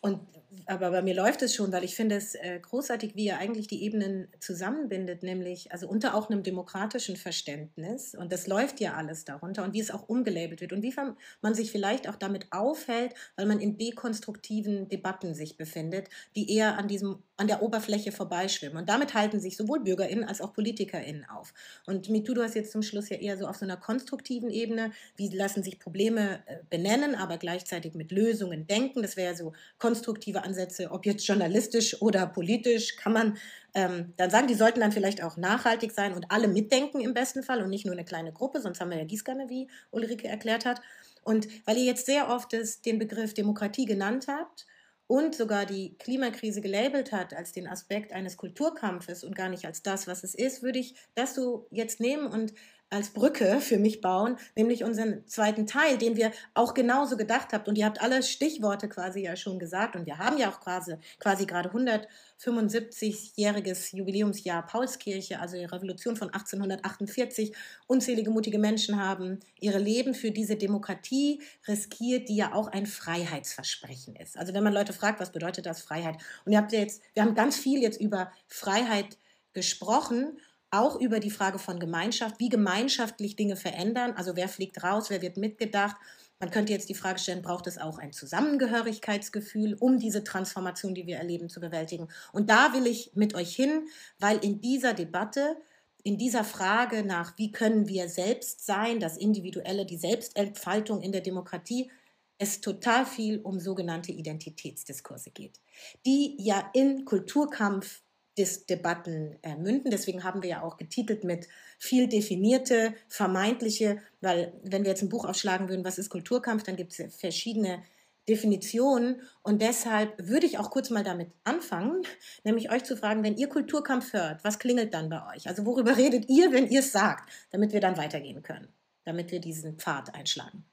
[SPEAKER 2] Und aber bei mir läuft es schon, weil ich finde es äh, großartig, wie er eigentlich die Ebenen zusammenbindet, nämlich also unter auch einem demokratischen Verständnis. Und das läuft ja alles darunter und wie es auch umgelabelt wird und wie man sich vielleicht auch damit aufhält, weil man in dekonstruktiven Debatten sich befindet, die eher an diesem an der Oberfläche vorbeischwimmen. Und damit halten sich sowohl BürgerInnen als auch PolitikerInnen auf. Und MeToo, du hast jetzt zum Schluss ja eher so auf so einer konstruktiven Ebene, wie lassen sich Probleme äh, benennen, aber gleichzeitig mit Lösungen denken. Das wäre so konstruktive Ansätze, ob jetzt journalistisch oder politisch, kann man ähm, dann sagen, die sollten dann vielleicht auch nachhaltig sein und alle mitdenken im besten Fall und nicht nur eine kleine Gruppe, sonst haben wir ja Gießkanne, wie Ulrike erklärt hat. Und weil ihr jetzt sehr oft das, den Begriff Demokratie genannt habt, und sogar die Klimakrise gelabelt hat als den Aspekt eines Kulturkampfes und gar nicht als das, was es ist, würde ich das so jetzt nehmen und als Brücke für mich bauen, nämlich unseren zweiten Teil, den wir auch genauso gedacht habt. Und ihr habt alle Stichworte quasi ja schon gesagt. Und wir haben ja auch quasi, quasi gerade 175-jähriges Jubiläumsjahr Paulskirche, also die Revolution von 1848. Unzählige mutige Menschen haben ihre Leben für diese Demokratie riskiert, die ja auch ein Freiheitsversprechen ist. Also wenn man Leute fragt, was bedeutet das Freiheit? Und ihr habt ja jetzt, wir haben ganz viel jetzt über Freiheit gesprochen auch über die Frage von Gemeinschaft, wie gemeinschaftlich Dinge verändern. Also wer fliegt raus, wer wird mitgedacht. Man könnte jetzt die Frage stellen, braucht es auch ein Zusammengehörigkeitsgefühl, um diese Transformation, die wir erleben, zu bewältigen? Und da will ich mit euch hin, weil in dieser Debatte, in dieser Frage nach, wie können wir selbst sein, das Individuelle, die Selbstentfaltung in der Demokratie, es total viel um sogenannte Identitätsdiskurse geht, die ja in Kulturkampf Dis Debatten äh, münden. Deswegen haben wir ja auch getitelt mit viel definierte, vermeintliche, weil wenn wir jetzt ein Buch aufschlagen würden, was ist Kulturkampf, dann gibt es verschiedene Definitionen. Und deshalb würde ich auch kurz mal damit anfangen, nämlich euch zu fragen, wenn ihr Kulturkampf hört, was klingelt dann bei euch? Also worüber [LAUGHS] redet ihr, wenn ihr es sagt, damit wir dann weitergehen können, damit wir diesen Pfad einschlagen.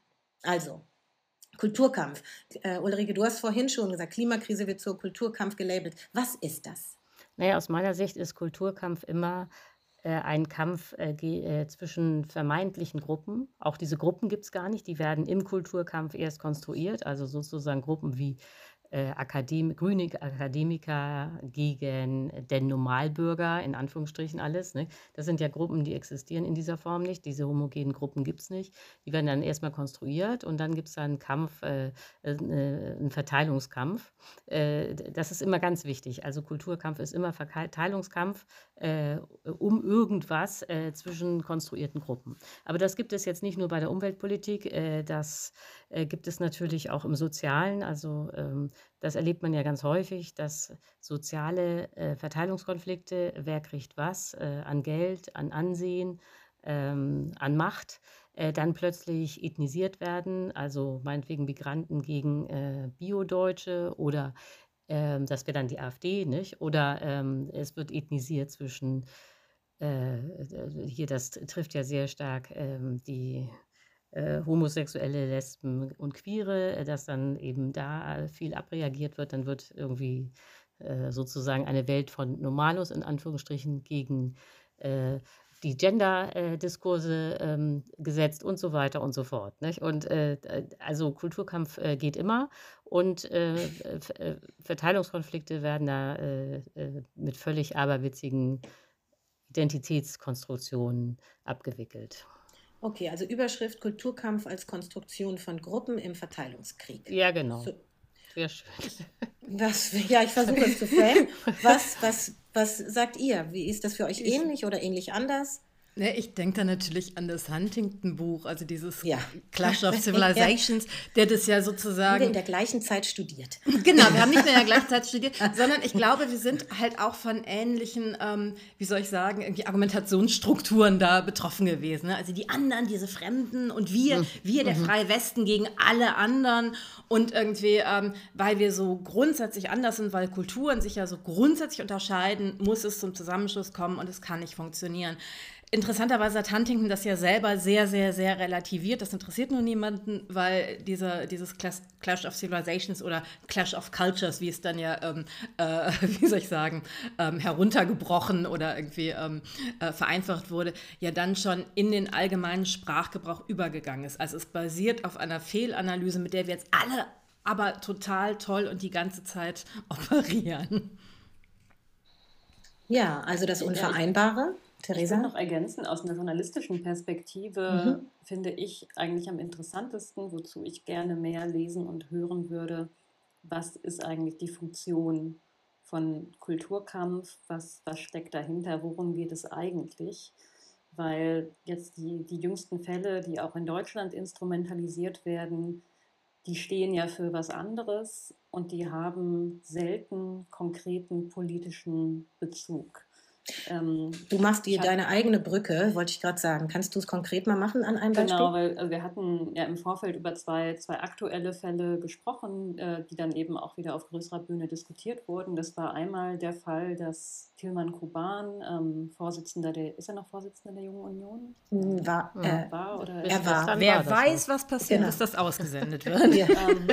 [SPEAKER 2] Also, Kulturkampf. Äh, Ulrike, du hast vorhin schon gesagt, Klimakrise wird zur Kulturkampf gelabelt. Was ist das?
[SPEAKER 3] Naja, aus meiner Sicht ist Kulturkampf immer äh, ein Kampf äh, äh, zwischen vermeintlichen Gruppen. Auch diese Gruppen gibt es gar nicht, die werden im Kulturkampf erst konstruiert, also sozusagen Gruppen wie äh, Akadem grüne Akademiker gegen den Normalbürger, in Anführungsstrichen alles. Ne? Das sind ja Gruppen, die existieren in dieser Form nicht. Diese homogenen Gruppen gibt es nicht. Die werden dann erstmal konstruiert und dann gibt es einen Kampf, äh, äh, einen Verteilungskampf. Äh, das ist immer ganz wichtig. Also Kulturkampf ist immer Verteilungskampf. Äh, um irgendwas äh, zwischen konstruierten Gruppen. Aber das gibt es jetzt nicht nur bei der Umweltpolitik, äh, das äh, gibt es natürlich auch im Sozialen. Also ähm, das erlebt man ja ganz häufig, dass soziale äh, Verteilungskonflikte, wer kriegt was äh, an Geld, an Ansehen, ähm, an Macht, dann plötzlich ethnisiert werden, also meinetwegen Migranten gegen Bio-Deutsche oder ähm, das wäre dann die AfD, nicht? Oder ähm, es wird ethnisiert zwischen, äh, hier, das trifft ja sehr stark ähm, die äh, homosexuelle Lesben und Queere, dass dann eben da viel abreagiert wird, dann wird irgendwie äh, sozusagen eine Welt von Normalos in Anführungsstrichen gegen äh, die Gender-Diskurse ähm, gesetzt und so weiter und so fort. Nicht? Und äh, also Kulturkampf äh, geht immer und äh, äh Verteilungskonflikte werden da äh, äh, mit völlig aberwitzigen Identitätskonstruktionen abgewickelt.
[SPEAKER 2] Okay, also Überschrift Kulturkampf als Konstruktion von Gruppen im Verteilungskrieg.
[SPEAKER 3] Ja, genau.
[SPEAKER 2] So. Sehr schön. Was, ja, ich versuche es zu framen. [LAUGHS] Was, was was sagt ihr? Wie ist das für euch ähnlich oder ähnlich anders?
[SPEAKER 5] Ne, ich denke da natürlich an das Huntington-Buch, also dieses ja. Clash of [LAUGHS] Civilizations, ja. der das ja sozusagen. Haben
[SPEAKER 2] wir in der gleichen Zeit studiert. [LAUGHS]
[SPEAKER 5] Genau, wir haben nicht mehr in der gleichen Zeit studiert, [LAUGHS] sondern ich glaube, wir sind halt auch von ähnlichen, ähm, wie soll ich sagen, irgendwie Argumentationsstrukturen da betroffen gewesen. Ne? Also die anderen, diese Fremden und wir, mhm. wir, der mhm. freie Westen gegen alle anderen und irgendwie, ähm, weil wir so grundsätzlich anders sind, weil Kulturen sich ja so grundsätzlich unterscheiden, muss es zum Zusammenschluss kommen und es kann nicht funktionieren. Interessanterweise hat Huntington das ja selber sehr, sehr, sehr relativiert. Das interessiert nur niemanden, weil diese, dieses Clash of Civilizations oder Clash of Cultures, wie es dann ja, ähm, äh, [LAUGHS] wie soll ich sagen, ähm, heruntergebrochen oder irgendwie ähm, äh, vereinfacht wurde, ja dann schon in den allgemeinen Sprachgebrauch übergegangen ist. Also es basiert auf einer Fehlanalyse, mit der wir jetzt alle aber total toll und die ganze Zeit [LAUGHS] operieren.
[SPEAKER 2] Ja, also das Unvereinbare.
[SPEAKER 4] Theresa? Ich noch ergänzen, aus einer journalistischen Perspektive mhm. finde ich eigentlich am interessantesten, wozu ich gerne mehr lesen und hören würde, was ist eigentlich die Funktion von Kulturkampf, was, was steckt dahinter, worum geht es eigentlich? Weil jetzt die, die jüngsten Fälle, die auch in Deutschland instrumentalisiert werden, die stehen ja für was anderes und die haben selten konkreten politischen Bezug.
[SPEAKER 2] Ähm, du machst dir deine eigene Brücke, wollte ich gerade sagen. Kannst du es konkret mal machen an einem Beispiel?
[SPEAKER 4] Genau, weil also wir hatten ja im Vorfeld über zwei, zwei aktuelle Fälle gesprochen, äh, die dann eben auch wieder auf größerer Bühne diskutiert wurden. Das war einmal der Fall, dass Tilman Kuban, ähm, Vorsitzender der, ist er noch Vorsitzender der Jungen Union?
[SPEAKER 2] Hm, war,
[SPEAKER 5] äh, war oder er war. Wer war weiß, was passiert, genau. bis das ausgesendet [LAUGHS] wird. ja. [LAUGHS] ähm,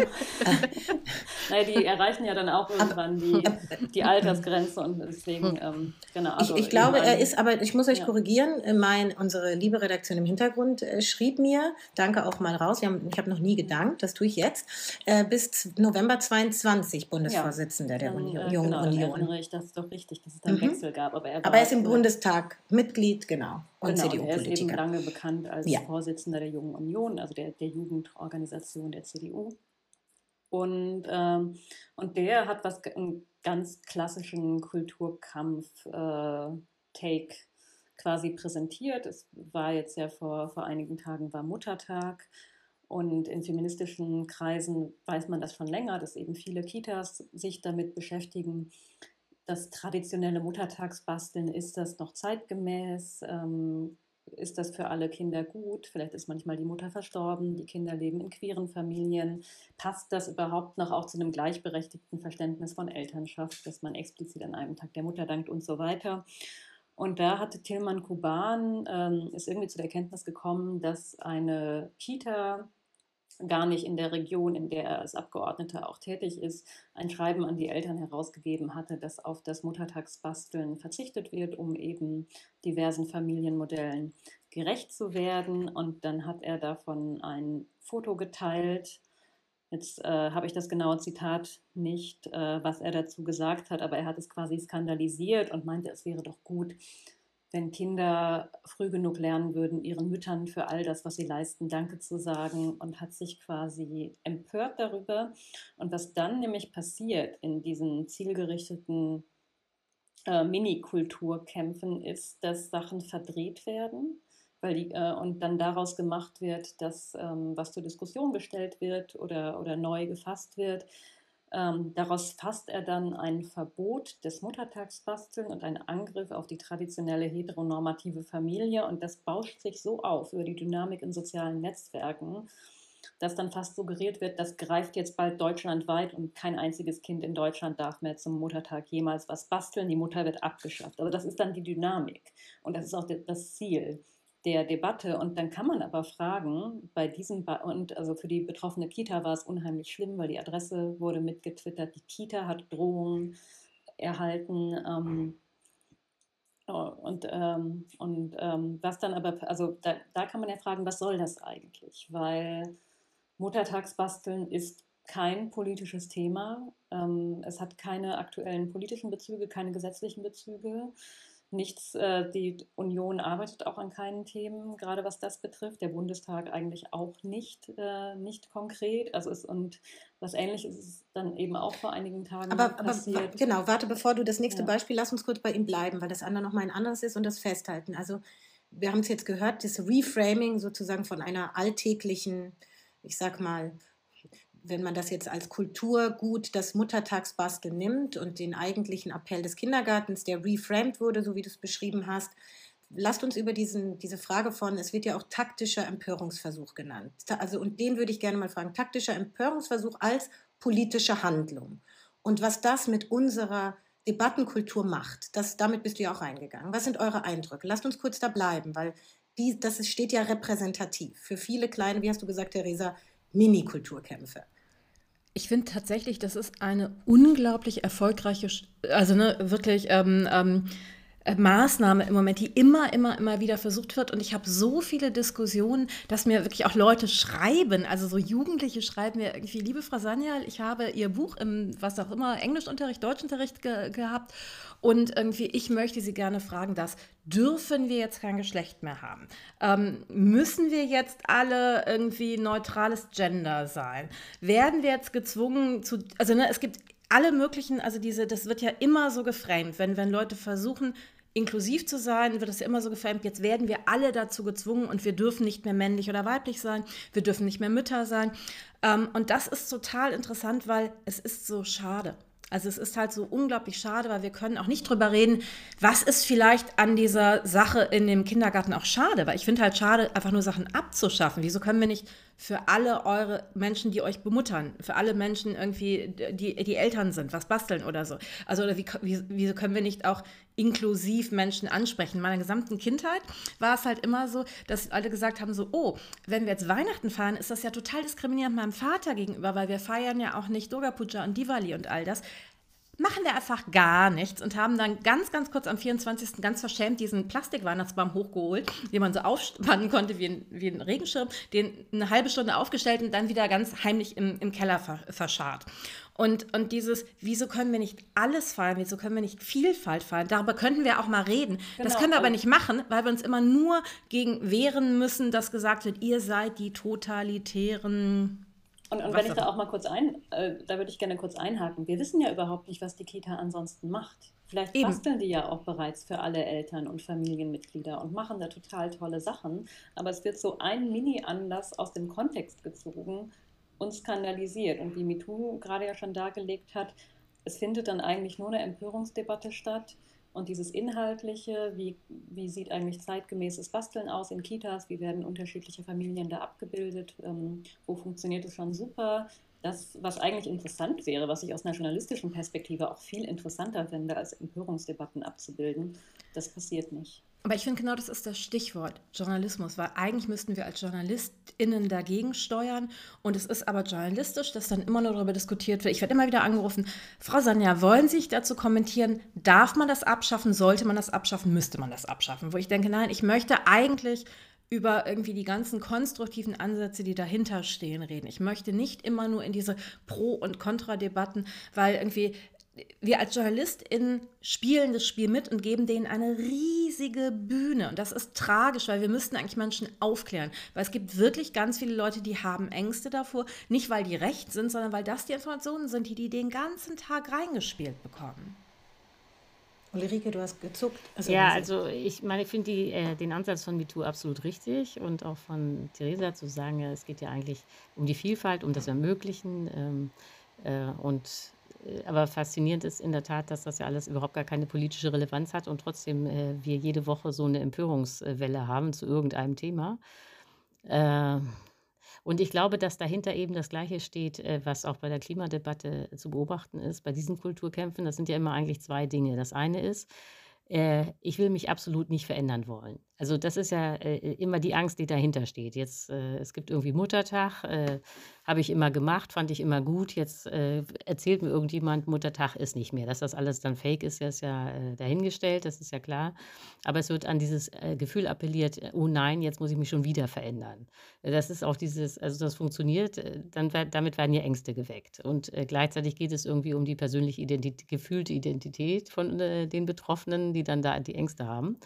[SPEAKER 4] naja, die erreichen ja dann auch irgendwann die, [LAUGHS] die Altersgrenze und deswegen, ähm,
[SPEAKER 2] genau. Also ich, ich glaube, er ist, aber ich muss euch ja. korrigieren, mein, unsere liebe Redaktion im Hintergrund äh, schrieb mir, danke auch mal raus, haben, ich habe noch nie gedankt, das tue ich jetzt, äh, bis November 22 Bundesvorsitzender ja. der Union,
[SPEAKER 4] äh, Jungen genau, Union. Dann erinnere ich das ist doch richtig, dass es da einen mhm. Wechsel gab. Aber er,
[SPEAKER 2] aber er ist im Bundestag Mitglied, genau,
[SPEAKER 4] und genau, CDU-Politiker. Er ist eben lange bekannt als ja. Vorsitzender der Jungen Union, also der, der Jugendorganisation der CDU. Und, ähm, und der hat was einen ganz klassischen Kulturkampf-Take äh, quasi präsentiert. Es war jetzt ja vor, vor einigen Tagen war Muttertag. Und in feministischen Kreisen weiß man das schon länger, dass eben viele Kitas sich damit beschäftigen, das traditionelle Muttertagsbasteln, ist das noch zeitgemäß? Ähm, ist das für alle Kinder gut? Vielleicht ist manchmal die Mutter verstorben, die Kinder leben in queeren Familien. Passt das überhaupt noch auch zu einem gleichberechtigten Verständnis von Elternschaft, dass man explizit an einem Tag der Mutter dankt und so weiter? Und da hatte Tilman Kuban, ähm, ist irgendwie zu der Erkenntnis gekommen, dass eine Kita gar nicht in der Region, in der er als Abgeordneter auch tätig ist, ein Schreiben an die Eltern herausgegeben hatte, dass auf das Muttertagsbasteln verzichtet wird, um eben diversen Familienmodellen gerecht zu werden. Und dann hat er davon ein Foto geteilt. Jetzt äh, habe ich das genaue Zitat nicht, äh, was er dazu gesagt hat, aber er hat es quasi skandalisiert und meinte, es wäre doch gut, wenn Kinder früh genug lernen würden, ihren Müttern für all das, was sie leisten, Danke zu sagen und hat sich quasi empört darüber. Und was dann nämlich passiert in diesen zielgerichteten äh, Mini-Kulturkämpfen ist, dass Sachen verdreht werden weil die, äh, und dann daraus gemacht wird, dass ähm, was zur Diskussion gestellt wird oder, oder neu gefasst wird. Ähm, daraus fasst er dann ein Verbot des Muttertagsbasteln und einen Angriff auf die traditionelle heteronormative Familie. Und das bauscht sich so auf über die Dynamik in sozialen Netzwerken, dass dann fast suggeriert wird, das greift jetzt bald deutschlandweit und kein einziges Kind in Deutschland darf mehr zum Muttertag jemals was basteln. Die Mutter wird abgeschafft. Also das ist dann die Dynamik und das ist auch das Ziel der Debatte. Und dann kann man aber fragen, bei diesem, ba und also für die betroffene Kita war es unheimlich schlimm, weil die Adresse wurde mitgetwittert, die Kita hat Drohungen erhalten. Ähm, und, ähm, und ähm, was dann aber, also da, da kann man ja fragen, was soll das eigentlich? Weil Muttertagsbasteln ist kein politisches Thema. Ähm, es hat keine aktuellen politischen Bezüge, keine gesetzlichen Bezüge nichts, äh, die Union arbeitet auch an keinen Themen, gerade was das betrifft. Der Bundestag eigentlich auch nicht, äh, nicht konkret. Also ist, und was ähnliches ist dann eben auch vor einigen Tagen
[SPEAKER 2] aber, passiert. Aber, genau, warte, bevor du das nächste ja. Beispiel, lass uns kurz bei ihm bleiben, weil das andere nochmal ein anderes ist und das festhalten. Also wir haben es jetzt gehört, das Reframing sozusagen von einer alltäglichen, ich sag mal, wenn man das jetzt als Kulturgut das Muttertagsbasteln nimmt und den eigentlichen Appell des Kindergartens, der reframed wurde, so wie du es beschrieben hast, lasst uns über diesen, diese Frage von, es wird ja auch taktischer Empörungsversuch genannt. Also, und den würde ich gerne mal fragen, taktischer Empörungsversuch als politische Handlung. Und was das mit unserer Debattenkultur macht, das, damit bist du ja auch reingegangen. Was sind eure Eindrücke? Lasst uns kurz da bleiben, weil die, das steht ja repräsentativ für viele kleine, wie hast du gesagt, Theresa, Mini-Kulturkämpfe.
[SPEAKER 5] Ich finde tatsächlich, das ist eine unglaublich erfolgreiche, also ne, wirklich ähm, ähm, äh, Maßnahme im Moment, die immer, immer, immer wieder versucht wird. Und ich habe so viele Diskussionen, dass mir wirklich auch Leute schreiben, also so Jugendliche schreiben mir irgendwie, liebe Frau Sanyal, ich habe Ihr Buch im, was auch immer, Englischunterricht, Deutschunterricht ge gehabt und irgendwie, ich möchte Sie gerne fragen, das dürfen wir jetzt kein Geschlecht mehr haben? Ähm, müssen wir jetzt alle irgendwie neutrales Gender sein? Werden wir jetzt gezwungen zu, also ne, es gibt alle möglichen, also diese, das wird ja immer so geframed, wenn, wenn Leute versuchen, inklusiv zu sein, wird es ja immer so geframed, jetzt werden wir alle dazu gezwungen und wir dürfen nicht mehr männlich oder weiblich sein, wir dürfen nicht mehr Mütter sein. Ähm, und das ist total interessant, weil es ist so schade. Also es ist halt so unglaublich schade, weil wir können auch nicht drüber reden, was ist vielleicht an dieser Sache in dem Kindergarten auch schade, weil ich finde halt schade, einfach nur Sachen abzuschaffen. Wieso können wir nicht für alle eure Menschen, die euch bemuttern, für alle Menschen irgendwie, die, die Eltern sind, was basteln oder so. Also oder wie, wie, wieso können wir nicht auch inklusiv Menschen ansprechen? In meiner gesamten Kindheit war es halt immer so, dass alle gesagt haben, so, oh, wenn wir jetzt Weihnachten feiern, ist das ja total diskriminierend meinem Vater gegenüber, weil wir feiern ja auch nicht Durga Puja und Diwali und all das machen wir einfach gar nichts und haben dann ganz, ganz kurz am 24. ganz verschämt diesen Plastikweihnachtsbaum hochgeholt, den man so aufspannen konnte wie ein, wie ein Regenschirm, den eine halbe Stunde aufgestellt und dann wieder ganz heimlich im, im Keller verscharrt. Und, und dieses, wieso können wir nicht alles feiern, wieso können wir nicht Vielfalt feiern, darüber könnten wir auch mal reden. Genau. Das können wir aber nicht machen, weil wir uns immer nur gegen wehren müssen, dass gesagt wird, ihr seid die totalitären
[SPEAKER 4] und, und wenn ich da auch mal kurz ein, äh, da würde ich gerne kurz einhaken. Wir wissen ja überhaupt nicht, was die Kita ansonsten macht. Vielleicht Eben. basteln die ja auch bereits für alle Eltern und Familienmitglieder und machen da total tolle Sachen. Aber es wird so ein Mini-Anlass aus dem Kontext gezogen und skandalisiert. Und wie MeToo gerade ja schon dargelegt hat, es findet dann eigentlich nur eine Empörungsdebatte statt und dieses Inhaltliche, wie, wie sieht eigentlich zeitgemäßes Basteln aus in Kitas, wie werden unterschiedliche Familien da abgebildet, ähm, wo funktioniert es schon super. Das, was eigentlich interessant wäre, was ich aus einer journalistischen Perspektive auch viel interessanter finde, als Empörungsdebatten abzubilden, das passiert nicht.
[SPEAKER 5] Aber ich finde genau das ist das Stichwort Journalismus, weil eigentlich müssten wir als JournalistInnen dagegen steuern und es ist aber journalistisch, dass dann immer nur darüber diskutiert wird. Ich werde immer wieder angerufen, Frau Sanja, wollen Sie sich dazu kommentieren, darf man das abschaffen, sollte man das abschaffen, müsste man das abschaffen? Wo ich denke, nein, ich möchte eigentlich über irgendwie die ganzen konstruktiven Ansätze, die dahinter stehen, reden. Ich möchte nicht immer nur in diese Pro- und Kontra-Debatten, weil irgendwie wir als JournalistInnen spielen das Spiel mit und geben denen eine riesige Bühne. Und das ist tragisch, weil wir müssten eigentlich Menschen aufklären. Weil es gibt wirklich ganz viele Leute, die haben Ängste davor. Nicht, weil die recht sind, sondern weil das die Informationen sind, die die den ganzen Tag reingespielt bekommen.
[SPEAKER 2] Ulrike, du hast gezuckt.
[SPEAKER 3] Also, ja, also ich meine, ich finde äh, den Ansatz von MeToo absolut richtig und auch von Theresa zu sagen, ja, es geht ja eigentlich um die Vielfalt, um das Ermöglichen. Ähm, äh, und aber faszinierend ist in der Tat, dass das ja alles überhaupt gar keine politische Relevanz hat und trotzdem äh, wir jede Woche so eine Empörungswelle haben zu irgendeinem Thema. Äh, und ich glaube, dass dahinter eben das Gleiche steht, äh, was auch bei der Klimadebatte zu beobachten ist, bei diesen Kulturkämpfen. Das sind ja immer eigentlich zwei Dinge. Das eine ist, äh, ich will mich absolut nicht verändern wollen. Also das ist ja äh, immer die Angst, die dahinter steht. Jetzt, äh, es gibt irgendwie Muttertag, äh, habe ich immer gemacht, fand ich immer gut. Jetzt äh, erzählt mir irgendjemand, Muttertag ist nicht mehr. Dass das alles dann fake ist, ist ja äh, dahingestellt, das ist ja klar. Aber es wird an dieses Gefühl appelliert, oh nein, jetzt muss ich mich schon wieder verändern. Das ist auch dieses, also das funktioniert, dann, damit werden ja Ängste geweckt. Und gleichzeitig geht es irgendwie um die persönliche Identität, gefühlte Identität von den Betroffenen, die dann da die Ängste haben.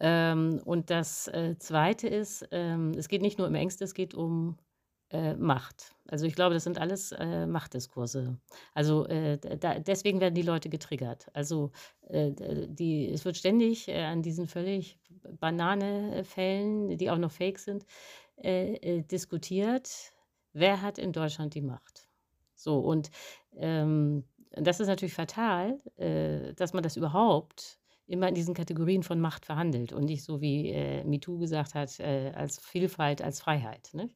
[SPEAKER 3] Ähm, und das äh, Zweite ist, ähm, es geht nicht nur um Ängste, es geht um äh, Macht. Also ich glaube, das sind alles äh, Machtdiskurse. Also äh, da, deswegen werden die Leute getriggert. Also äh, die, es wird ständig äh, an diesen völlig Bananefällen, die auch noch fake sind, diskutiert, wer hat in Deutschland die Macht. So, und ähm, das ist natürlich fatal, dass man das überhaupt immer in diesen Kategorien von Macht verhandelt und nicht so wie äh, MeToo gesagt hat, äh, als Vielfalt, als Freiheit. Ne?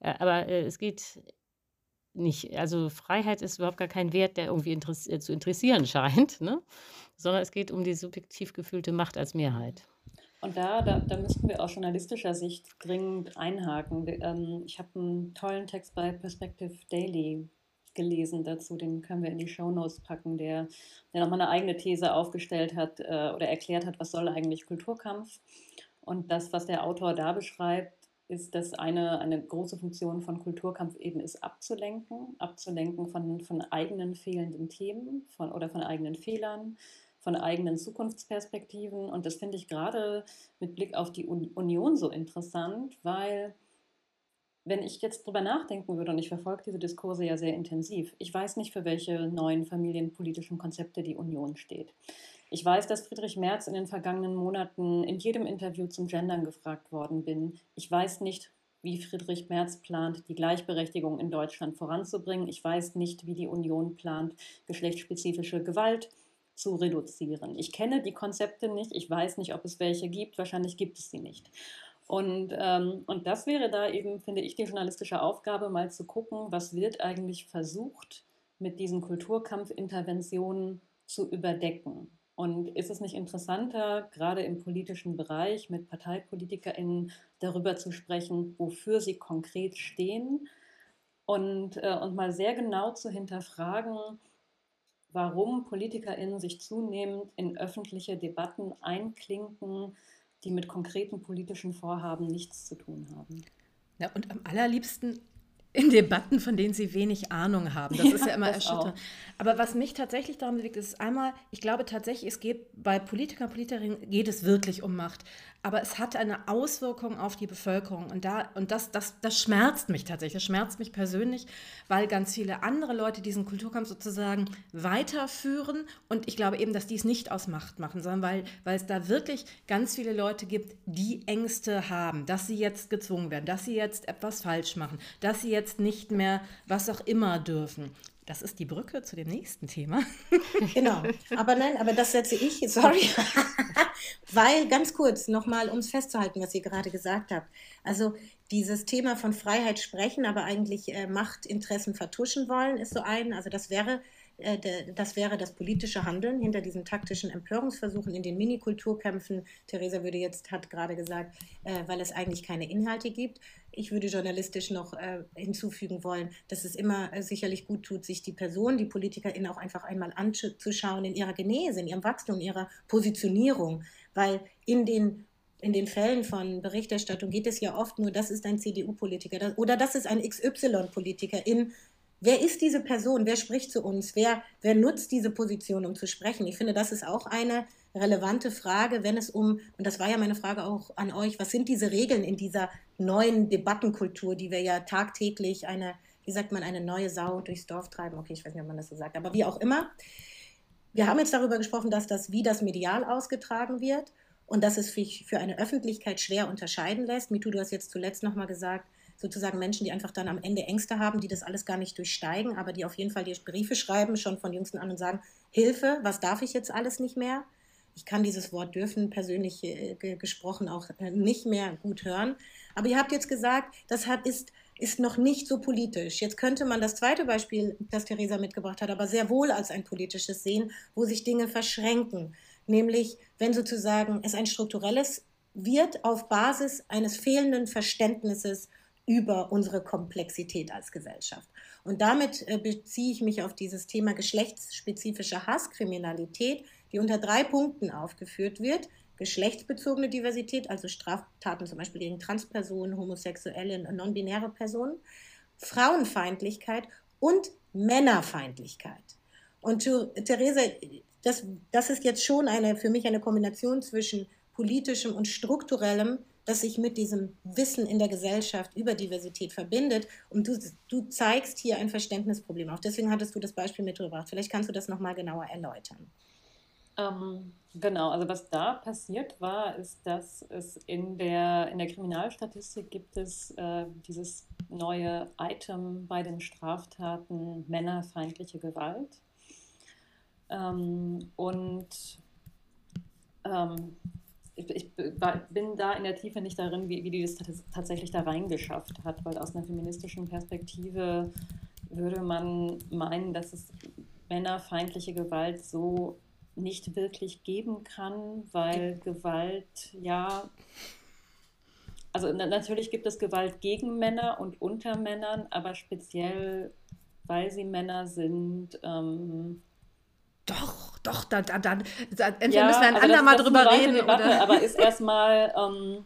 [SPEAKER 3] Äh, aber äh, es geht nicht, also Freiheit ist überhaupt gar kein Wert, der irgendwie interess äh, zu interessieren [LAUGHS] scheint, ne? sondern es geht um die subjektiv gefühlte Macht als Mehrheit.
[SPEAKER 4] Und da, da, da müssten wir aus journalistischer Sicht dringend einhaken. Ähm, ich habe einen tollen Text bei Perspective Daily gelesen dazu, den können wir in die Shownotes packen, der, der nochmal eine eigene These aufgestellt hat äh, oder erklärt hat, was soll eigentlich Kulturkampf. Und das, was der Autor da beschreibt, ist, dass eine, eine große Funktion von Kulturkampf eben ist, abzulenken, abzulenken von, von eigenen fehlenden Themen von, oder von eigenen Fehlern, von eigenen Zukunftsperspektiven. Und das finde ich gerade mit Blick auf die Union so interessant, weil wenn ich jetzt drüber nachdenken würde, und ich verfolge diese Diskurse ja sehr intensiv, ich weiß nicht, für welche neuen familienpolitischen Konzepte die Union steht. Ich weiß, dass Friedrich Merz in den vergangenen Monaten in jedem Interview zum Gendern gefragt worden bin. Ich weiß nicht, wie Friedrich Merz plant, die Gleichberechtigung in Deutschland voranzubringen. Ich weiß nicht, wie die Union plant, geschlechtsspezifische Gewalt zu reduzieren. Ich kenne die Konzepte nicht. Ich weiß nicht, ob es welche gibt. Wahrscheinlich gibt es sie nicht. Und, ähm, und das wäre da eben, finde ich, die journalistische Aufgabe, mal zu gucken, was wird eigentlich versucht, mit diesen Kulturkampfinterventionen zu überdecken. Und ist es nicht interessanter, gerade im politischen Bereich mit ParteipolitikerInnen darüber zu sprechen, wofür sie konkret stehen und, äh, und mal sehr genau zu hinterfragen, warum PolitikerInnen sich zunehmend in öffentliche Debatten einklinken, die mit konkreten politischen Vorhaben nichts zu tun haben.
[SPEAKER 5] Ja, und am allerliebsten in Debatten, von denen sie wenig Ahnung haben. Das ja, ist ja immer erschütternd. Aber was mich tatsächlich daran bewegt, ist einmal, ich glaube tatsächlich, es geht bei Politikern und Politikerinnen geht es wirklich um Macht aber es hat eine Auswirkung auf die Bevölkerung. Und, da, und das, das, das schmerzt mich tatsächlich, das schmerzt mich persönlich, weil ganz viele andere Leute diesen Kulturkampf sozusagen weiterführen. Und ich glaube eben, dass die es nicht aus Macht machen, sondern weil, weil es da wirklich ganz viele Leute gibt, die Ängste haben, dass sie jetzt gezwungen werden, dass sie jetzt etwas falsch machen, dass sie jetzt nicht mehr was auch immer dürfen. Das ist die Brücke zu dem nächsten Thema. [LAUGHS]
[SPEAKER 2] Genau. Aber nein, aber das setze ich, sorry, [LAUGHS] weil ganz kurz nochmal, um es festzuhalten, was ihr gerade gesagt habt. Also dieses Thema von Freiheit sprechen, aber eigentlich äh, Machtinteressen vertuschen wollen, ist so ein. Also das wäre das wäre das politische Handeln hinter diesen taktischen Empörungsversuchen in den Minikulturkämpfen. Theresa würde jetzt, hat gerade gesagt, äh, weil es eigentlich keine Inhalte gibt. Ich würde journalistisch noch äh, hinzufügen wollen, dass es immer sicherlich gut tut, sich die Person, die PolitikerInnen auch einfach einmal anzuschauen in ihrer Genese, in ihrem Wachstum, in ihrer Positionierung. Weil in den in den Fällen von Berichterstattung geht es ja oft nur, das ist ein CDU-Politiker oder das ist ein XY-Politiker in Wer ist diese Person? Wer spricht zu uns? Wer, wer nutzt diese Position, um zu sprechen? Ich finde, das ist auch eine relevante Frage, wenn es um, und das war ja meine Frage auch an euch, was sind diese Regeln in dieser neuen Debattenkultur, die wir ja tagtäglich eine, wie sagt man, eine neue Sau durchs Dorf treiben? Okay, ich weiß nicht, ob man das so sagt, aber wie auch immer. wir haben jetzt darüber gesprochen, dass das, wie das medial ausgetragen wird und dass es sich für eine Öffentlichkeit schwer unterscheiden lässt. Mitu, du hast jetzt zuletzt nochmal gesagt, sozusagen Menschen, die einfach dann am Ende Ängste haben, die das alles gar nicht durchsteigen, aber die auf jeden Fall die Briefe schreiben, schon von jüngsten an und sagen, Hilfe, was darf ich jetzt alles nicht mehr? Ich kann dieses Wort dürfen persönlich äh, gesprochen auch äh, nicht mehr gut hören. Aber ihr habt jetzt gesagt, das hat, ist, ist noch nicht so politisch. Jetzt könnte man das zweite Beispiel, das Theresa mitgebracht hat, aber sehr wohl als ein politisches sehen, wo sich Dinge verschränken. Nämlich, wenn sozusagen es ein strukturelles wird auf Basis eines fehlenden Verständnisses über unsere Komplexität als Gesellschaft. Und damit äh, beziehe ich mich auf dieses Thema geschlechtsspezifische Hasskriminalität, die unter drei Punkten aufgeführt wird. Geschlechtsbezogene Diversität, also Straftaten zum Beispiel gegen Transpersonen, Homosexuelle, non-binäre Personen, Frauenfeindlichkeit und Männerfeindlichkeit. Und Theresa, das, das ist jetzt schon eine, für mich eine Kombination zwischen politischem und strukturellem, das sich mit diesem Wissen in der Gesellschaft über Diversität verbindet. Und du, du zeigst hier ein Verständnisproblem auf. Deswegen hattest du das Beispiel mitgebracht. Vielleicht kannst du das nochmal genauer erläutern.
[SPEAKER 4] Ähm, genau, also was da passiert war, ist, dass es in der, in der Kriminalstatistik gibt es äh, dieses neue Item bei den Straftaten männerfeindliche Gewalt. Ähm, und ähm, ich, bin da in der Tiefe nicht darin, wie, wie die das tatsächlich da reingeschafft hat, weil aus einer feministischen Perspektive würde man meinen, dass es männerfeindliche Gewalt so nicht wirklich geben kann, weil Gewalt ja, also natürlich gibt es Gewalt gegen Männer und unter Männern, aber speziell weil sie Männer sind, ähm,
[SPEAKER 5] doch, doch, dann, dann, dann entweder ja, müssen wir ein andermal drüber reden.
[SPEAKER 4] Debatte, oder? Aber ist [LAUGHS] erstmal. Ähm,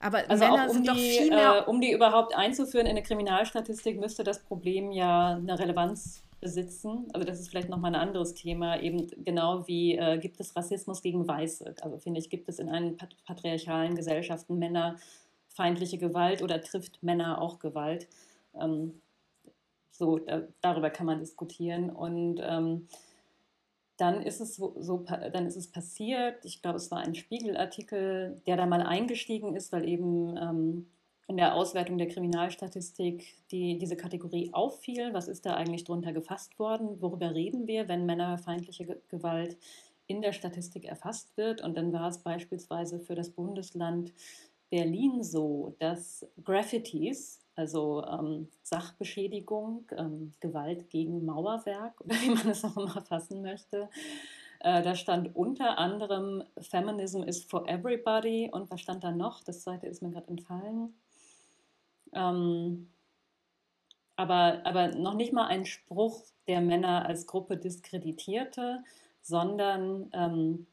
[SPEAKER 5] aber also Männer
[SPEAKER 4] um
[SPEAKER 5] sind
[SPEAKER 4] die,
[SPEAKER 5] doch viel mehr.
[SPEAKER 4] Äh, um die überhaupt einzuführen in eine Kriminalstatistik, müsste das Problem ja eine Relevanz besitzen. Also das ist vielleicht nochmal ein anderes Thema, eben genau wie äh, gibt es Rassismus gegen Weiße. Also finde ich, gibt es in einen patriarchalen Gesellschaften männerfeindliche Gewalt oder trifft Männer auch Gewalt? Ähm, so, da, darüber kann man diskutieren. Und ähm, dann ist es so, so, dann ist es passiert. Ich glaube, es war ein Spiegelartikel, der da mal eingestiegen ist, weil eben ähm, in der Auswertung der Kriminalstatistik die, diese Kategorie auffiel. Was ist da eigentlich drunter gefasst worden? Worüber reden wir, wenn männerfeindliche Gewalt in der Statistik erfasst wird? Und dann war es beispielsweise für das Bundesland Berlin so, dass Graffitis, also ähm, Sachbeschädigung, ähm, Gewalt gegen Mauerwerk oder wie man es auch immer fassen möchte, äh, da stand unter anderem Feminism is for everybody und was stand da noch? Das zweite ist mir gerade entfallen. Ähm, aber, aber noch nicht mal ein Spruch, der Männer als Gruppe diskreditierte, sondern ähm,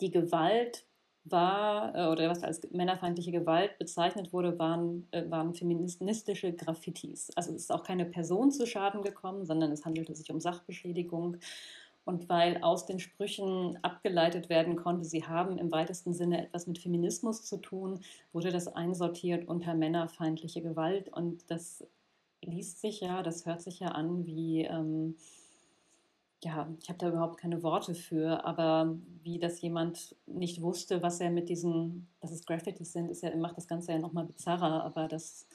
[SPEAKER 4] die Gewalt war, äh, oder was als männerfeindliche Gewalt bezeichnet wurde, waren, äh, waren feministische Graffitis. Also es ist auch keine Person zu Schaden gekommen, sondern es handelte sich um Sachbeschädigung. Und weil aus den Sprüchen abgeleitet werden konnte, sie haben im weitesten Sinne etwas mit Feminismus zu tun, wurde das einsortiert unter männerfeindliche Gewalt. Und das liest sich ja, das hört sich ja an wie, ähm, ja, ich habe da überhaupt keine Worte für, aber wie das jemand nicht wusste, was er mit diesen, dass es Graffitis sind, ist ja, macht das Ganze ja nochmal bizarrer, aber das.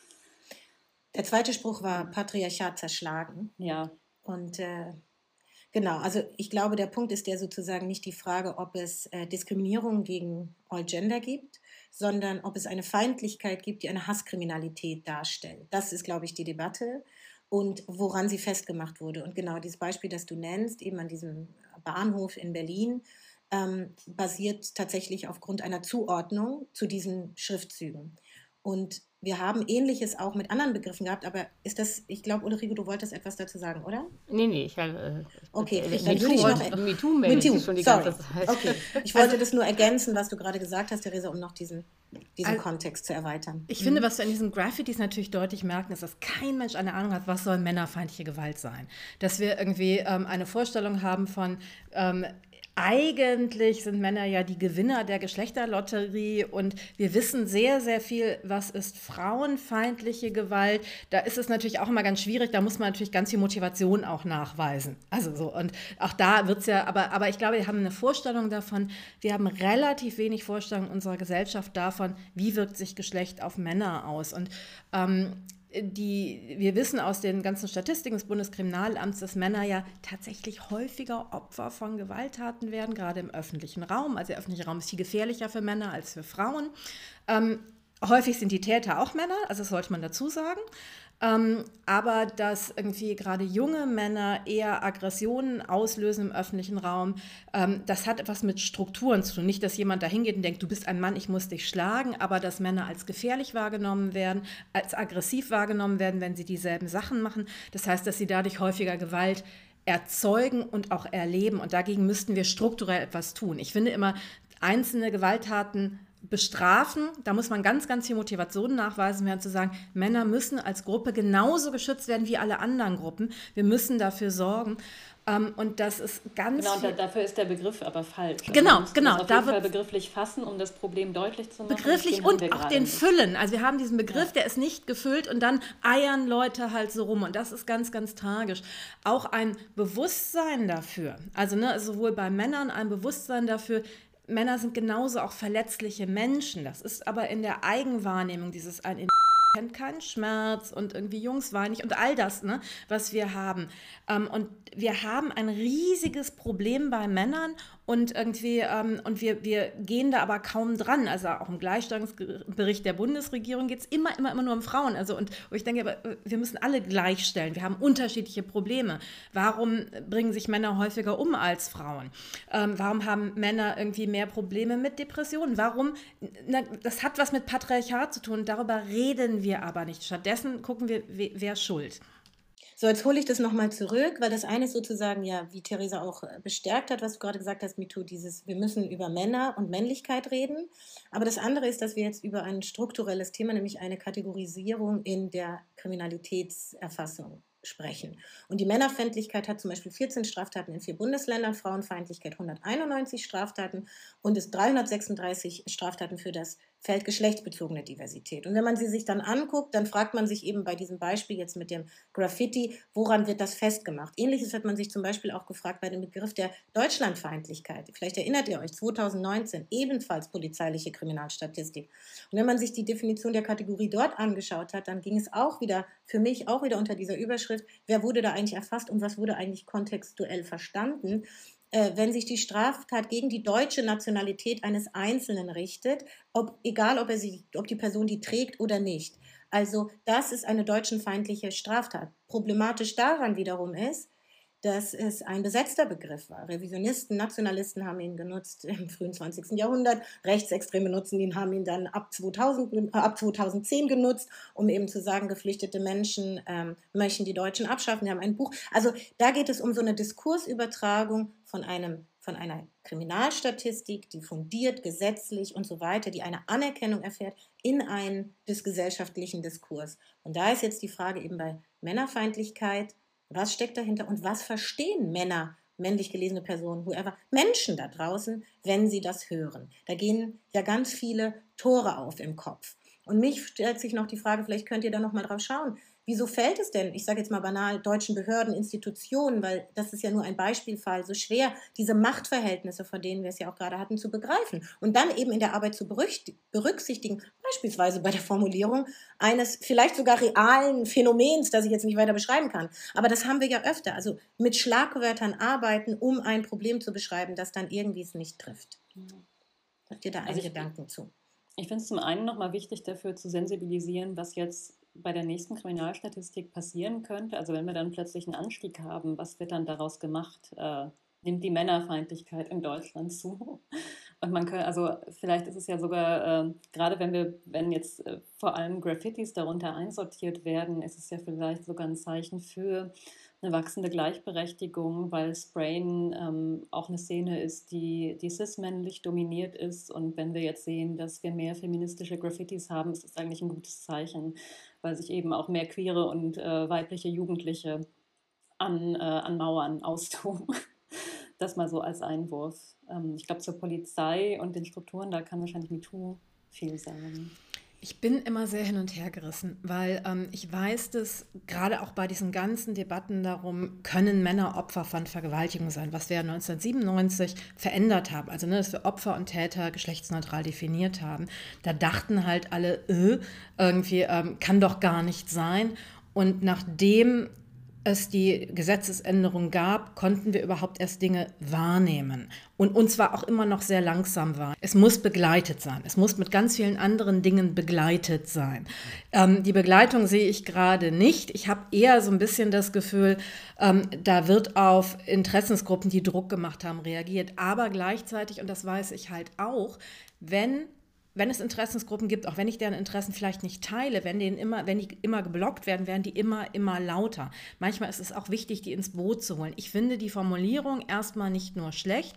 [SPEAKER 2] Der zweite Spruch war Patriarchat zerschlagen.
[SPEAKER 4] Ja.
[SPEAKER 2] Und äh, Genau, also ich glaube, der Punkt ist ja sozusagen nicht die Frage, ob es äh, Diskriminierung gegen All Gender gibt, sondern ob es eine Feindlichkeit gibt, die eine Hasskriminalität darstellt. Das ist, glaube ich, die Debatte und woran sie festgemacht wurde. Und genau dieses Beispiel, das du nennst, eben an diesem Bahnhof in Berlin, ähm, basiert tatsächlich aufgrund einer Zuordnung zu diesen Schriftzügen. Und wir haben Ähnliches auch mit anderen Begriffen gehabt, aber ist das, ich glaube, Ulrike, du wolltest etwas dazu sagen, oder?
[SPEAKER 3] Nee, nee, ich habe.
[SPEAKER 2] Äh, okay,
[SPEAKER 3] äh,
[SPEAKER 2] dann würde ich noch.
[SPEAKER 3] MeToo MeToo,
[SPEAKER 2] schon die sorry. ganze Zeit. Okay, ich wollte also, das nur ergänzen, was du gerade gesagt hast, Theresa, um noch diesen, diesen also, Kontext zu erweitern.
[SPEAKER 5] Ich mhm. finde, was wir an diesen Graffitis natürlich deutlich merken, ist, dass kein Mensch eine Ahnung hat, was soll männerfeindliche Gewalt sein. Dass wir irgendwie ähm, eine Vorstellung haben von. Ähm, eigentlich sind Männer ja die Gewinner der Geschlechterlotterie und wir wissen sehr, sehr viel, was ist frauenfeindliche Gewalt. Da ist es natürlich auch immer ganz schwierig, da muss man natürlich ganz viel Motivation auch nachweisen. Also so, und auch da wird es ja, aber, aber ich glaube, wir haben eine Vorstellung davon, wir haben relativ wenig Vorstellung unserer Gesellschaft davon, wie wirkt sich Geschlecht auf Männer aus. Und ähm, die, wir wissen aus den ganzen Statistiken des Bundeskriminalamts, dass Männer ja tatsächlich häufiger Opfer von Gewalttaten werden, gerade im öffentlichen Raum. Also der öffentliche Raum ist viel gefährlicher für Männer als für Frauen. Ähm, häufig sind die Täter auch Männer, also das sollte man dazu sagen. Ähm, aber dass irgendwie gerade junge Männer eher Aggressionen auslösen im öffentlichen Raum, ähm, das hat etwas mit Strukturen zu tun. Nicht, dass jemand da hingeht und denkt, du bist ein Mann, ich muss dich schlagen, aber dass Männer als gefährlich wahrgenommen werden, als aggressiv wahrgenommen werden, wenn sie dieselben Sachen machen. Das heißt, dass sie dadurch häufiger Gewalt erzeugen und auch erleben. Und dagegen müssten wir strukturell etwas tun. Ich finde immer, einzelne Gewalttaten bestrafen, da muss man ganz, ganz viel Motivation nachweisen werden, zu sagen, Männer müssen als Gruppe genauso geschützt werden wie alle anderen Gruppen. Wir müssen dafür sorgen. Ähm, und das ist ganz.
[SPEAKER 4] Genau, und dafür ist der Begriff aber falsch.
[SPEAKER 5] Also genau, genau.
[SPEAKER 4] Das auf jeden Fall begrifflich fassen, um das Problem deutlich zu machen.
[SPEAKER 5] Begrifflich und auch den nicht. Füllen. Also wir haben diesen Begriff, ja. der ist nicht gefüllt und dann eiern Leute halt so rum. Und das ist ganz, ganz tragisch. Auch ein Bewusstsein dafür, also ne, sowohl bei Männern ein Bewusstsein dafür, Männer sind genauso auch verletzliche Menschen. Das ist aber in der Eigenwahrnehmung dieses ein kennt keinen Schmerz und irgendwie Jungs weinen nicht und all das, ne, was wir haben. Ähm, und wir haben ein riesiges Problem bei Männern und irgendwie, ähm, und wir, wir gehen da aber kaum dran. Also auch im Gleichstellungsbericht der Bundesregierung geht es immer, immer, immer nur um Frauen. Also und ich denke, aber äh, wir müssen alle gleichstellen. Wir haben unterschiedliche Probleme. Warum bringen sich Männer häufiger um als Frauen? Ähm, warum haben Männer irgendwie mehr Probleme mit Depressionen? Warum? Na, das hat was mit Patriarchat zu tun. Darüber reden wir aber nicht. Stattdessen gucken wir, wer schuld.
[SPEAKER 2] So, jetzt hole ich das nochmal zurück, weil das eine ist sozusagen, ja, wie Theresa auch äh, bestärkt hat, was du gerade gesagt hast, MeToo, dieses, wir müssen über Männer und Männlichkeit reden. Aber das andere ist, dass wir jetzt über ein strukturelles Thema, nämlich eine Kategorisierung in der Kriminalitätserfassung sprechen. Und die Männerfeindlichkeit hat zum Beispiel 14 Straftaten in vier Bundesländern, Frauenfeindlichkeit 191 Straftaten und es 336 Straftaten für das Feld geschlechtsbezogene Diversität. Und wenn man sie sich dann anguckt, dann fragt man sich eben bei diesem Beispiel jetzt mit dem Graffiti, woran wird das festgemacht? Ähnliches hat man sich zum Beispiel auch gefragt bei dem Begriff der Deutschlandfeindlichkeit. Vielleicht erinnert ihr euch, 2019 ebenfalls polizeiliche Kriminalstatistik. Und wenn man sich die Definition der Kategorie dort angeschaut hat, dann ging es auch wieder, für mich auch wieder unter dieser Überschrift, wer wurde da eigentlich erfasst und was wurde eigentlich kontextuell verstanden? Äh, wenn sich die Straftat gegen die deutsche Nationalität eines Einzelnen richtet, ob, egal ob, er sie, ob die Person die trägt oder nicht. Also das ist eine deutschenfeindliche Straftat. Problematisch daran wiederum ist, dass es ein besetzter Begriff war. Revisionisten, Nationalisten haben ihn genutzt im frühen 20. Jahrhundert, Rechtsextreme nutzen ihn, haben ihn dann ab, 2000, äh, ab 2010 genutzt, um eben zu sagen, geflüchtete Menschen ähm, möchten die Deutschen abschaffen. Wir haben ein Buch. Also da geht es um so eine Diskursübertragung von einem von einer Kriminalstatistik, die fundiert, gesetzlich und so weiter, die eine Anerkennung erfährt in einen des gesellschaftlichen Diskurs. Und da ist jetzt die Frage eben bei Männerfeindlichkeit, was steckt dahinter und was verstehen Männer, männlich gelesene Personen, whoever, Menschen da draußen, wenn sie das hören? Da gehen ja ganz viele Tore auf im Kopf. Und mich stellt sich noch die Frage, vielleicht könnt ihr da noch mal drauf schauen. Wieso fällt es denn, ich sage jetzt mal banal, deutschen Behörden, Institutionen, weil das ist ja nur ein Beispielfall, so schwer, diese Machtverhältnisse, von denen wir es ja auch gerade hatten, zu begreifen und dann eben in der Arbeit zu berücksichtigen, beispielsweise bei der Formulierung eines vielleicht sogar realen Phänomens, das ich jetzt nicht weiter beschreiben kann. Aber das haben wir ja öfter, also mit Schlagwörtern arbeiten, um ein Problem zu beschreiben, das dann irgendwie es nicht trifft. Habt ihr da also einige Gedanken zu?
[SPEAKER 4] Ich finde es zum einen nochmal wichtig, dafür zu sensibilisieren, was jetzt bei der nächsten Kriminalstatistik passieren könnte, also wenn wir dann plötzlich einen Anstieg haben, was wird dann daraus gemacht? Äh, nimmt die Männerfeindlichkeit in Deutschland zu? [LAUGHS] Und man kann, also vielleicht ist es ja sogar, äh, gerade wenn wir, wenn jetzt äh, vor allem Graffitis darunter einsortiert werden, ist es ja vielleicht sogar ein Zeichen für eine wachsende Gleichberechtigung, weil Sprain ähm, auch eine Szene ist, die, die cis-männlich dominiert ist. Und wenn wir jetzt sehen, dass wir mehr feministische Graffitis haben, ist das eigentlich ein gutes Zeichen, weil sich eben auch mehr queere und äh, weibliche Jugendliche an, äh, an Mauern [LAUGHS] austun. Das mal so als Einwurf. Ähm, ich glaube, zur Polizei und den Strukturen, da kann wahrscheinlich MeToo viel sagen.
[SPEAKER 5] Ich bin immer sehr hin und her gerissen, weil ähm, ich weiß, dass gerade auch bei diesen ganzen Debatten darum, können Männer Opfer von Vergewaltigung sein, was wir 1997 verändert haben, also ne, dass wir Opfer und Täter geschlechtsneutral definiert haben. Da dachten halt alle, äh, irgendwie ähm, kann doch gar nicht sein. Und nachdem es die Gesetzesänderung gab, konnten wir überhaupt erst Dinge wahrnehmen. Und uns war auch immer noch sehr langsam war. Es muss begleitet sein. Es muss mit ganz vielen anderen Dingen begleitet sein. Ähm, die Begleitung sehe ich gerade nicht. Ich habe eher so ein bisschen das Gefühl, ähm, da wird auf Interessensgruppen, die Druck gemacht haben, reagiert. Aber gleichzeitig, und das weiß ich halt auch, wenn wenn es Interessensgruppen gibt, auch wenn ich deren Interessen vielleicht nicht teile, wenn, denen immer, wenn die immer geblockt werden, werden die immer, immer lauter. Manchmal ist es auch wichtig, die ins Boot zu holen. Ich finde die Formulierung erstmal nicht nur schlecht.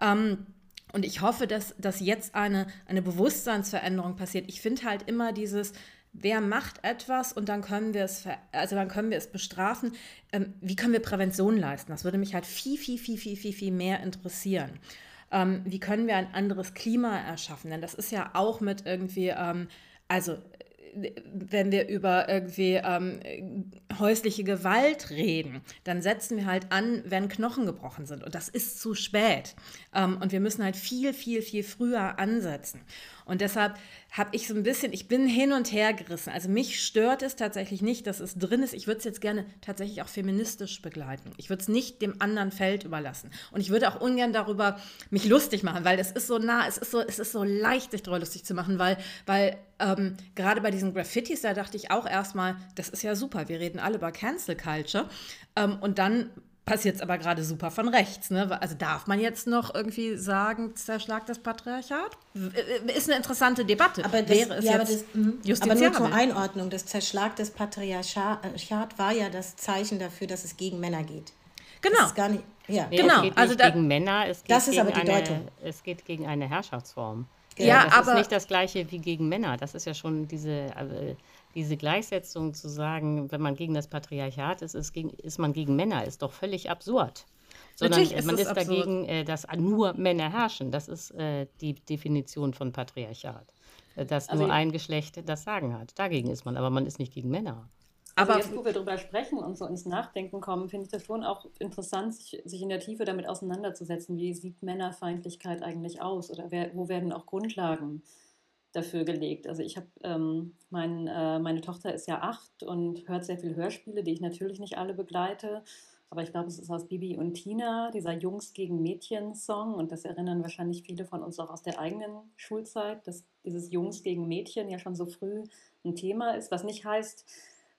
[SPEAKER 5] Ähm, und ich hoffe, dass, dass jetzt eine, eine Bewusstseinsveränderung passiert. Ich finde halt immer dieses, wer macht etwas und dann können wir es, also dann können wir es bestrafen. Ähm, wie können wir Prävention leisten? Das würde mich halt viel, viel, viel, viel, viel, viel mehr interessieren ähm, wie können wir ein anderes Klima erschaffen? Denn das ist ja auch mit irgendwie, ähm, also wenn wir über irgendwie ähm, häusliche Gewalt reden, dann setzen wir halt an, wenn Knochen gebrochen sind. Und das ist zu spät. Ähm, und wir müssen halt viel, viel, viel früher ansetzen. Und deshalb habe ich so ein bisschen, ich bin hin und her gerissen. Also mich stört es tatsächlich nicht, dass es drin ist. Ich würde es jetzt gerne tatsächlich auch feministisch begleiten. Ich würde es nicht dem anderen Feld überlassen. Und ich würde auch ungern darüber mich lustig machen, weil es ist so nah, es ist so, es ist so leicht, sich darüber lustig zu machen, weil, weil ähm, gerade bei diesen Graffitis, da dachte ich auch erstmal, das ist ja super, wir reden alle über Cancel Culture. Ähm, und dann passiert es aber gerade super von rechts. Ne? Also darf man jetzt noch irgendwie sagen, zerschlag das Patriarchat? Ist eine interessante Debatte.
[SPEAKER 2] Aber das, Wäre es ja, jetzt aber, das, aber nur zur Einordnung, das Zerschlag des Patriarchat war ja das Zeichen dafür, dass es gegen Männer geht.
[SPEAKER 5] Genau. Das ist
[SPEAKER 3] gar nicht, ja. Nee, genau. Es geht also da, gegen Männer, es geht
[SPEAKER 2] das ist
[SPEAKER 3] aber
[SPEAKER 2] die
[SPEAKER 3] eine,
[SPEAKER 2] Deutung.
[SPEAKER 3] Es geht gegen eine Herrschaftsform.
[SPEAKER 5] Genau. Ja,
[SPEAKER 3] das
[SPEAKER 5] aber
[SPEAKER 3] ist nicht das gleiche wie gegen Männer. Das ist ja schon diese, äh, diese Gleichsetzung zu sagen, wenn man gegen das Patriarchat ist, ist, gegen, ist man gegen Männer, ist doch völlig absurd. Sondern ist man ist absurd. dagegen, äh, dass nur Männer herrschen. Das ist äh, die Definition von Patriarchat. Äh, dass also nur ein Geschlecht das Sagen hat. Dagegen ist man, aber man ist nicht gegen Männer.
[SPEAKER 4] Also aber jetzt, wo wir darüber sprechen und so ins Nachdenken kommen, finde ich das schon auch interessant, sich, sich, in der Tiefe damit auseinanderzusetzen. Wie sieht Männerfeindlichkeit eigentlich aus? Oder wer, wo werden auch Grundlagen dafür gelegt? Also ich habe, ähm, mein, äh, meine Tochter ist ja acht und hört sehr viele Hörspiele, die ich natürlich nicht alle begleite. Aber ich glaube, es ist aus Bibi und Tina, dieser Jungs gegen Mädchen-Song. Und das erinnern wahrscheinlich viele von uns auch aus der eigenen Schulzeit, dass dieses Jungs gegen Mädchen ja schon so früh ein Thema ist, was nicht heißt,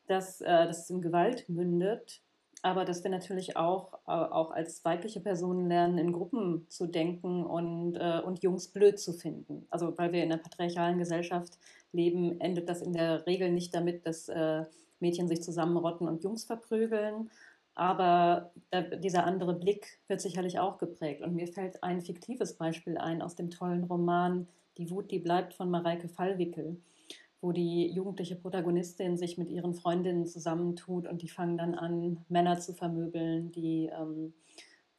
[SPEAKER 4] dass, äh, dass es in Gewalt mündet, aber dass wir natürlich auch, äh, auch als weibliche Personen lernen, in Gruppen zu denken und, äh, und Jungs blöd zu finden. Also weil wir in einer patriarchalen Gesellschaft leben, endet das in der Regel nicht damit, dass äh, Mädchen sich zusammenrotten und Jungs verprügeln. Aber dieser andere Blick wird sicherlich auch geprägt. Und mir fällt ein fiktives Beispiel ein aus dem tollen Roman Die Wut, die bleibt von Mareike Fallwickel wo die jugendliche Protagonistin sich mit ihren Freundinnen zusammentut und die fangen dann an, Männer zu vermöbeln, die ähm,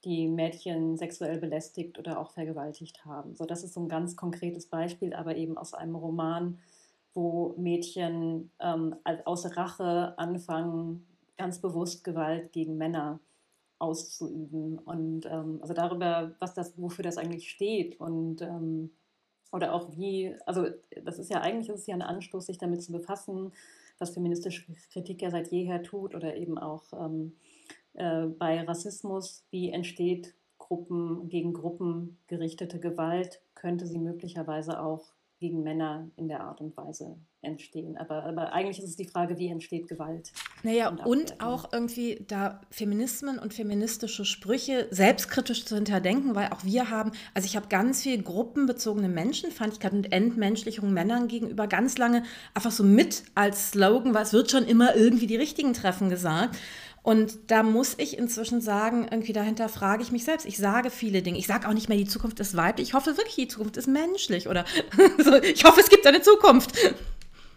[SPEAKER 4] die Mädchen sexuell belästigt oder auch vergewaltigt haben. So, das ist so ein ganz konkretes Beispiel, aber eben aus einem Roman, wo Mädchen ähm, aus Rache anfangen, ganz bewusst Gewalt gegen Männer auszuüben. Und ähm, also darüber, was das, wofür das eigentlich steht und ähm, oder auch wie, also das ist ja eigentlich ist es ja ein Anstoß, sich damit zu befassen, was feministische Kritik ja seit jeher tut oder eben auch ähm, äh, bei Rassismus, wie entsteht Gruppen gegen Gruppen gerichtete Gewalt, könnte sie möglicherweise auch gegen Männer in der Art und Weise entstehen. Aber, aber eigentlich ist es die Frage, wie entsteht Gewalt?
[SPEAKER 5] Naja, und, und auch irgendwie da Feminismen und feministische Sprüche selbstkritisch zu hinterdenken, weil auch wir haben, also ich habe ganz viel gruppenbezogene Menschenfeindlichkeit und Entmenschlichung Männern gegenüber ganz lange einfach so mit als Slogan, weil es wird schon immer irgendwie die richtigen Treffen gesagt. Und da muss ich inzwischen sagen, irgendwie dahinter frage ich mich selbst. Ich sage viele Dinge. Ich sage auch nicht mehr, die Zukunft ist weiblich. Ich hoffe wirklich, die Zukunft ist menschlich. Oder [LAUGHS] ich hoffe, es gibt eine Zukunft.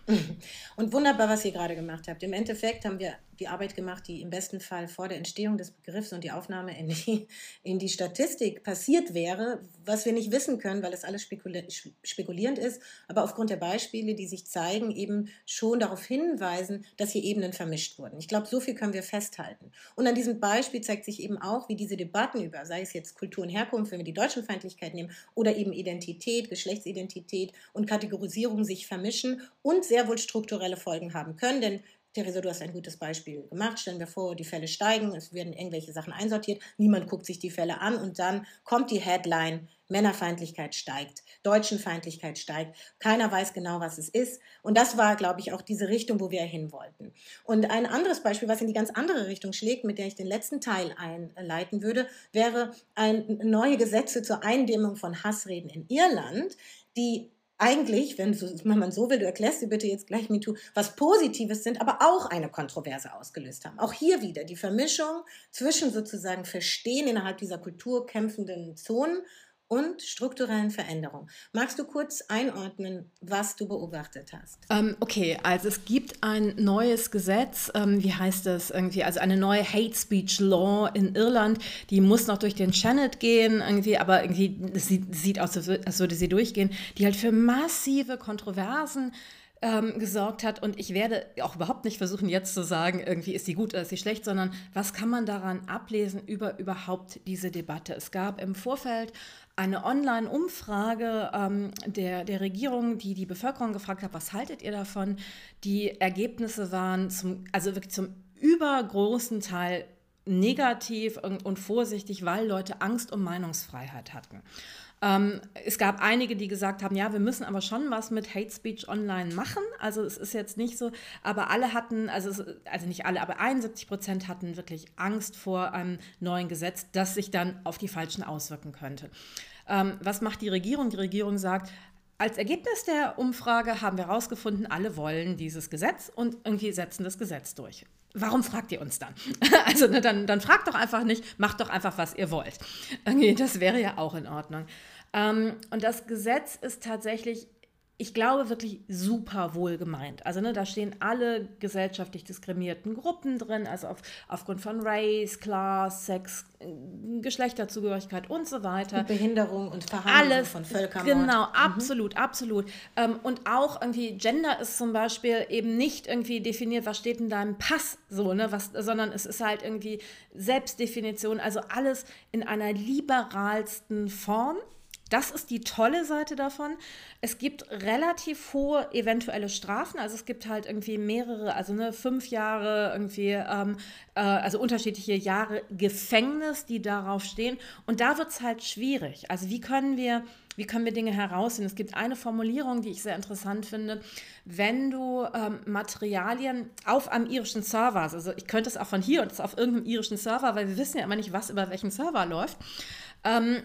[SPEAKER 5] [LAUGHS]
[SPEAKER 2] Und wunderbar, was ihr gerade gemacht habt. Im Endeffekt haben wir die Arbeit gemacht, die im besten Fall vor der Entstehung des Begriffs und die Aufnahme in die, in die Statistik passiert wäre, was wir nicht wissen können, weil es alles spekuli spekulierend ist, aber aufgrund der Beispiele, die sich zeigen, eben schon darauf hinweisen, dass hier Ebenen vermischt wurden. Ich glaube, so viel können wir festhalten. Und an diesem Beispiel zeigt sich eben auch, wie diese Debatten über, sei es jetzt Kultur und Herkunft, wenn wir die Deutschenfeindlichkeit nehmen, oder eben Identität, Geschlechtsidentität und Kategorisierung sich vermischen und sehr wohl strukturelle Folgen haben können. Denn Theresa, du hast ein gutes Beispiel gemacht. Stellen wir vor, die Fälle steigen, es werden irgendwelche Sachen einsortiert, niemand guckt sich die Fälle an und dann kommt die Headline, Männerfeindlichkeit steigt, Deutschenfeindlichkeit steigt, keiner weiß genau, was es ist. Und das war, glaube ich, auch diese Richtung, wo wir hin wollten. Und ein anderes Beispiel, was in die ganz andere Richtung schlägt, mit der ich den letzten Teil einleiten würde, wäre ein neue Gesetze zur Eindämmung von Hassreden in Irland, die eigentlich, wenn, man so will, du erklärst dir bitte jetzt gleich MeToo, was Positives sind, aber auch eine Kontroverse ausgelöst haben. Auch hier wieder die Vermischung zwischen sozusagen Verstehen innerhalb dieser kulturkämpfenden Zonen und strukturellen Veränderungen. Magst du kurz einordnen, was du beobachtet hast?
[SPEAKER 5] Ähm, okay, also es gibt ein neues Gesetz, ähm, wie heißt das irgendwie, also eine neue Hate Speech Law in Irland, die muss noch durch den Channel gehen, irgendwie, aber irgendwie sieht, sieht aus, als würde sie durchgehen, die halt für massive Kontroversen ähm, gesorgt hat. Und ich werde auch überhaupt nicht versuchen, jetzt zu sagen, irgendwie ist sie gut oder ist sie schlecht, sondern was kann man daran ablesen über überhaupt diese Debatte? Es gab im Vorfeld eine Online-Umfrage ähm, der, der Regierung, die die Bevölkerung gefragt hat, was haltet ihr davon? Die Ergebnisse waren zum, also wirklich zum übergroßen Teil negativ und, und vorsichtig, weil Leute Angst um Meinungsfreiheit hatten. Ähm, es gab einige, die gesagt haben, ja, wir müssen aber schon was mit Hate Speech online machen. Also es ist jetzt nicht so, aber alle hatten, also, es, also nicht alle, aber 71 Prozent hatten wirklich Angst vor einem neuen Gesetz, das sich dann auf die Falschen auswirken könnte. Ähm, was macht die Regierung? Die Regierung sagt, als Ergebnis der Umfrage haben wir herausgefunden, alle wollen dieses Gesetz und irgendwie setzen das Gesetz durch. Warum fragt ihr uns dann? [LAUGHS] Also ne, dann, dann fragt doch einfach nicht, macht doch einfach, was ihr wollt. Okay, das wäre ja auch in Ordnung. Ähm, und das Gesetz ist tatsächlich ich glaube, wirklich super wohl gemeint. Also ne, da stehen alle gesellschaftlich diskriminierten Gruppen drin, also auf, aufgrund von Race, Class, Sex, Geschlechterzugehörigkeit und so weiter.
[SPEAKER 2] Und Behinderung und Verhandlung
[SPEAKER 5] Alles, von Völkermord. Genau, mhm. absolut, absolut. Ähm, und auch irgendwie Gender ist zum Beispiel eben nicht irgendwie definiert, was steht in deinem Pass, so, ne, was, sondern es ist halt irgendwie Selbstdefinition, also alles in einer liberalsten Form. Das ist die tolle Seite davon. Es gibt relativ hohe eventuelle Strafen. Also es gibt halt irgendwie mehrere, also ne, fünf Jahre irgendwie, ähm, äh, also unterschiedliche Jahre Gefängnis, die darauf stehen. Und da wird es halt schwierig. Also wie können wir, wie können wir Dinge herausfinden? Es gibt eine Formulierung, die ich sehr interessant finde. Wenn du ähm, Materialien auf einem irischen Server, also ich könnte es auch von hier und es auf irgendeinem irischen Server, weil wir wissen ja immer nicht, was über welchen Server läuft. Ähm,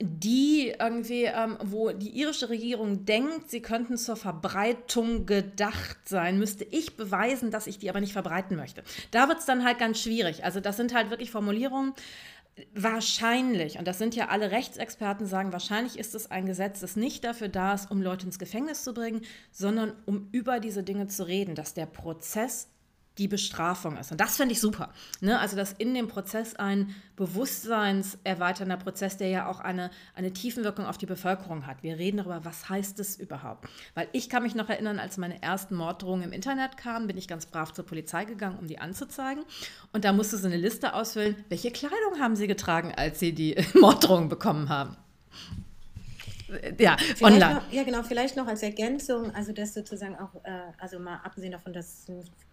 [SPEAKER 5] die irgendwie, ähm, wo die irische Regierung denkt, sie könnten zur Verbreitung gedacht sein, müsste ich beweisen, dass ich die aber nicht verbreiten möchte. Da wird es dann halt ganz schwierig. Also das sind halt wirklich Formulierungen. Wahrscheinlich, und das sind ja alle Rechtsexperten, sagen, wahrscheinlich ist es ein Gesetz, das nicht dafür da ist, um Leute ins Gefängnis zu bringen, sondern um über diese Dinge zu reden, dass der Prozess die Bestrafung ist. Und das finde ich super. Ne? Also, dass in dem Prozess ein bewusstseinserweiternder Prozess, der ja auch eine, eine Tiefenwirkung auf die Bevölkerung hat. Wir reden darüber, was heißt es überhaupt? Weil ich kann mich noch erinnern, als meine ersten Morddrohungen im Internet kamen, bin ich ganz brav zur Polizei gegangen, um die anzuzeigen. Und da musste sie eine Liste ausfüllen, welche Kleidung haben sie getragen, als sie die [LAUGHS] Morddrohungen bekommen haben
[SPEAKER 2] ja, vielleicht online. Noch, ja, genau, vielleicht noch als Ergänzung, also das sozusagen auch, äh, also mal abgesehen davon, dass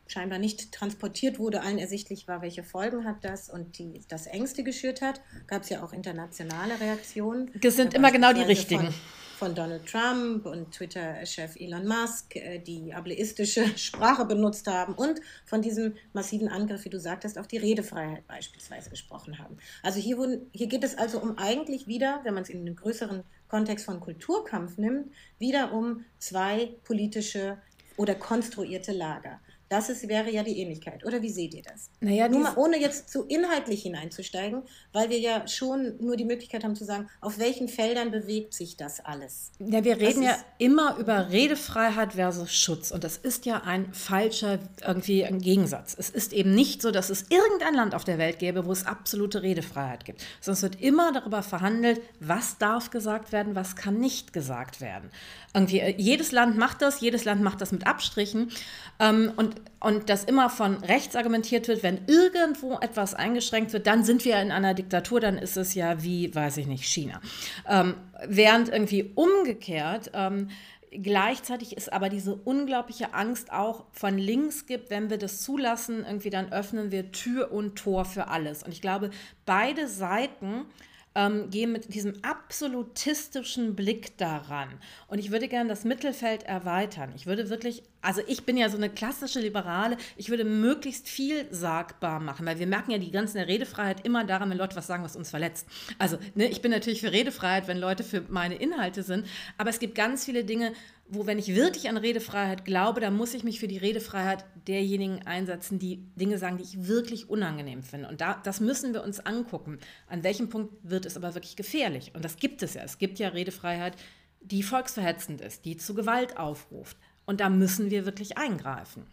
[SPEAKER 2] scheinbar nicht transportiert wurde, allen ersichtlich war, welche Folgen hat das und die das Ängste geschürt hat. Gab es ja auch internationale Reaktionen.
[SPEAKER 5] Das sind immer genau die richtigen.
[SPEAKER 2] Von, von Donald Trump und Twitter-Chef Elon Musk, äh, die ableistische [LAUGHS] Sprache benutzt haben und von diesem massiven Angriff, wie du sagtest, auf die Redefreiheit beispielsweise gesprochen haben. Also hier, wurden, hier geht es also um eigentlich wieder, wenn man es in einem größeren Kontext von Kulturkampf nimmt, wieder um zwei politische oder konstruierte Lager. Das ist, wäre ja die Ähnlichkeit. Oder wie seht ihr das?
[SPEAKER 5] Naja,
[SPEAKER 2] nur mal, ohne jetzt zu inhaltlich hineinzusteigen, weil wir ja schon nur die Möglichkeit haben zu sagen, auf welchen Feldern bewegt sich das alles?
[SPEAKER 5] Ja, wir reden ja immer über Redefreiheit versus Schutz. Und das ist ja ein falscher irgendwie ein Gegensatz. Es ist eben nicht so, dass es irgendein Land auf der Welt gäbe, wo es absolute Redefreiheit gibt. Sondern es wird immer darüber verhandelt, was darf gesagt werden, was kann nicht gesagt werden. Irgendwie, äh, jedes Land macht das, jedes Land macht das mit Abstrichen. Ähm, und, und dass immer von rechts argumentiert wird, wenn irgendwo etwas eingeschränkt wird, dann sind wir in einer Diktatur, dann ist es ja wie, weiß ich nicht, China. Ähm, während irgendwie umgekehrt ähm, Gleichzeitig ist aber diese unglaubliche Angst auch von links gibt, wenn wir das zulassen, irgendwie dann öffnen wir Tür und Tor für alles. Und ich glaube, beide Seiten ähm, gehen mit diesem absolutistischen Blick daran. Und ich würde gerne das Mittelfeld erweitern. Ich würde wirklich, also ich bin ja so eine klassische Liberale, ich würde möglichst viel sagbar machen, weil wir merken ja die ganze Redefreiheit immer daran, wenn Leute was sagen, was uns verletzt. Also ne, ich bin natürlich für Redefreiheit, wenn Leute für meine Inhalte sind, aber es gibt ganz viele Dinge, wo, wenn ich wirklich an Redefreiheit glaube, dann muss ich mich für die Redefreiheit derjenigen einsetzen, die Dinge sagen, die ich wirklich unangenehm finde. Und da, das müssen wir uns angucken. An welchem Punkt wird es aber wirklich gefährlich? Und das gibt es ja. Es gibt ja Redefreiheit, die volksverhetzend ist, die zu Gewalt aufruft. Und da müssen wir wirklich eingreifen.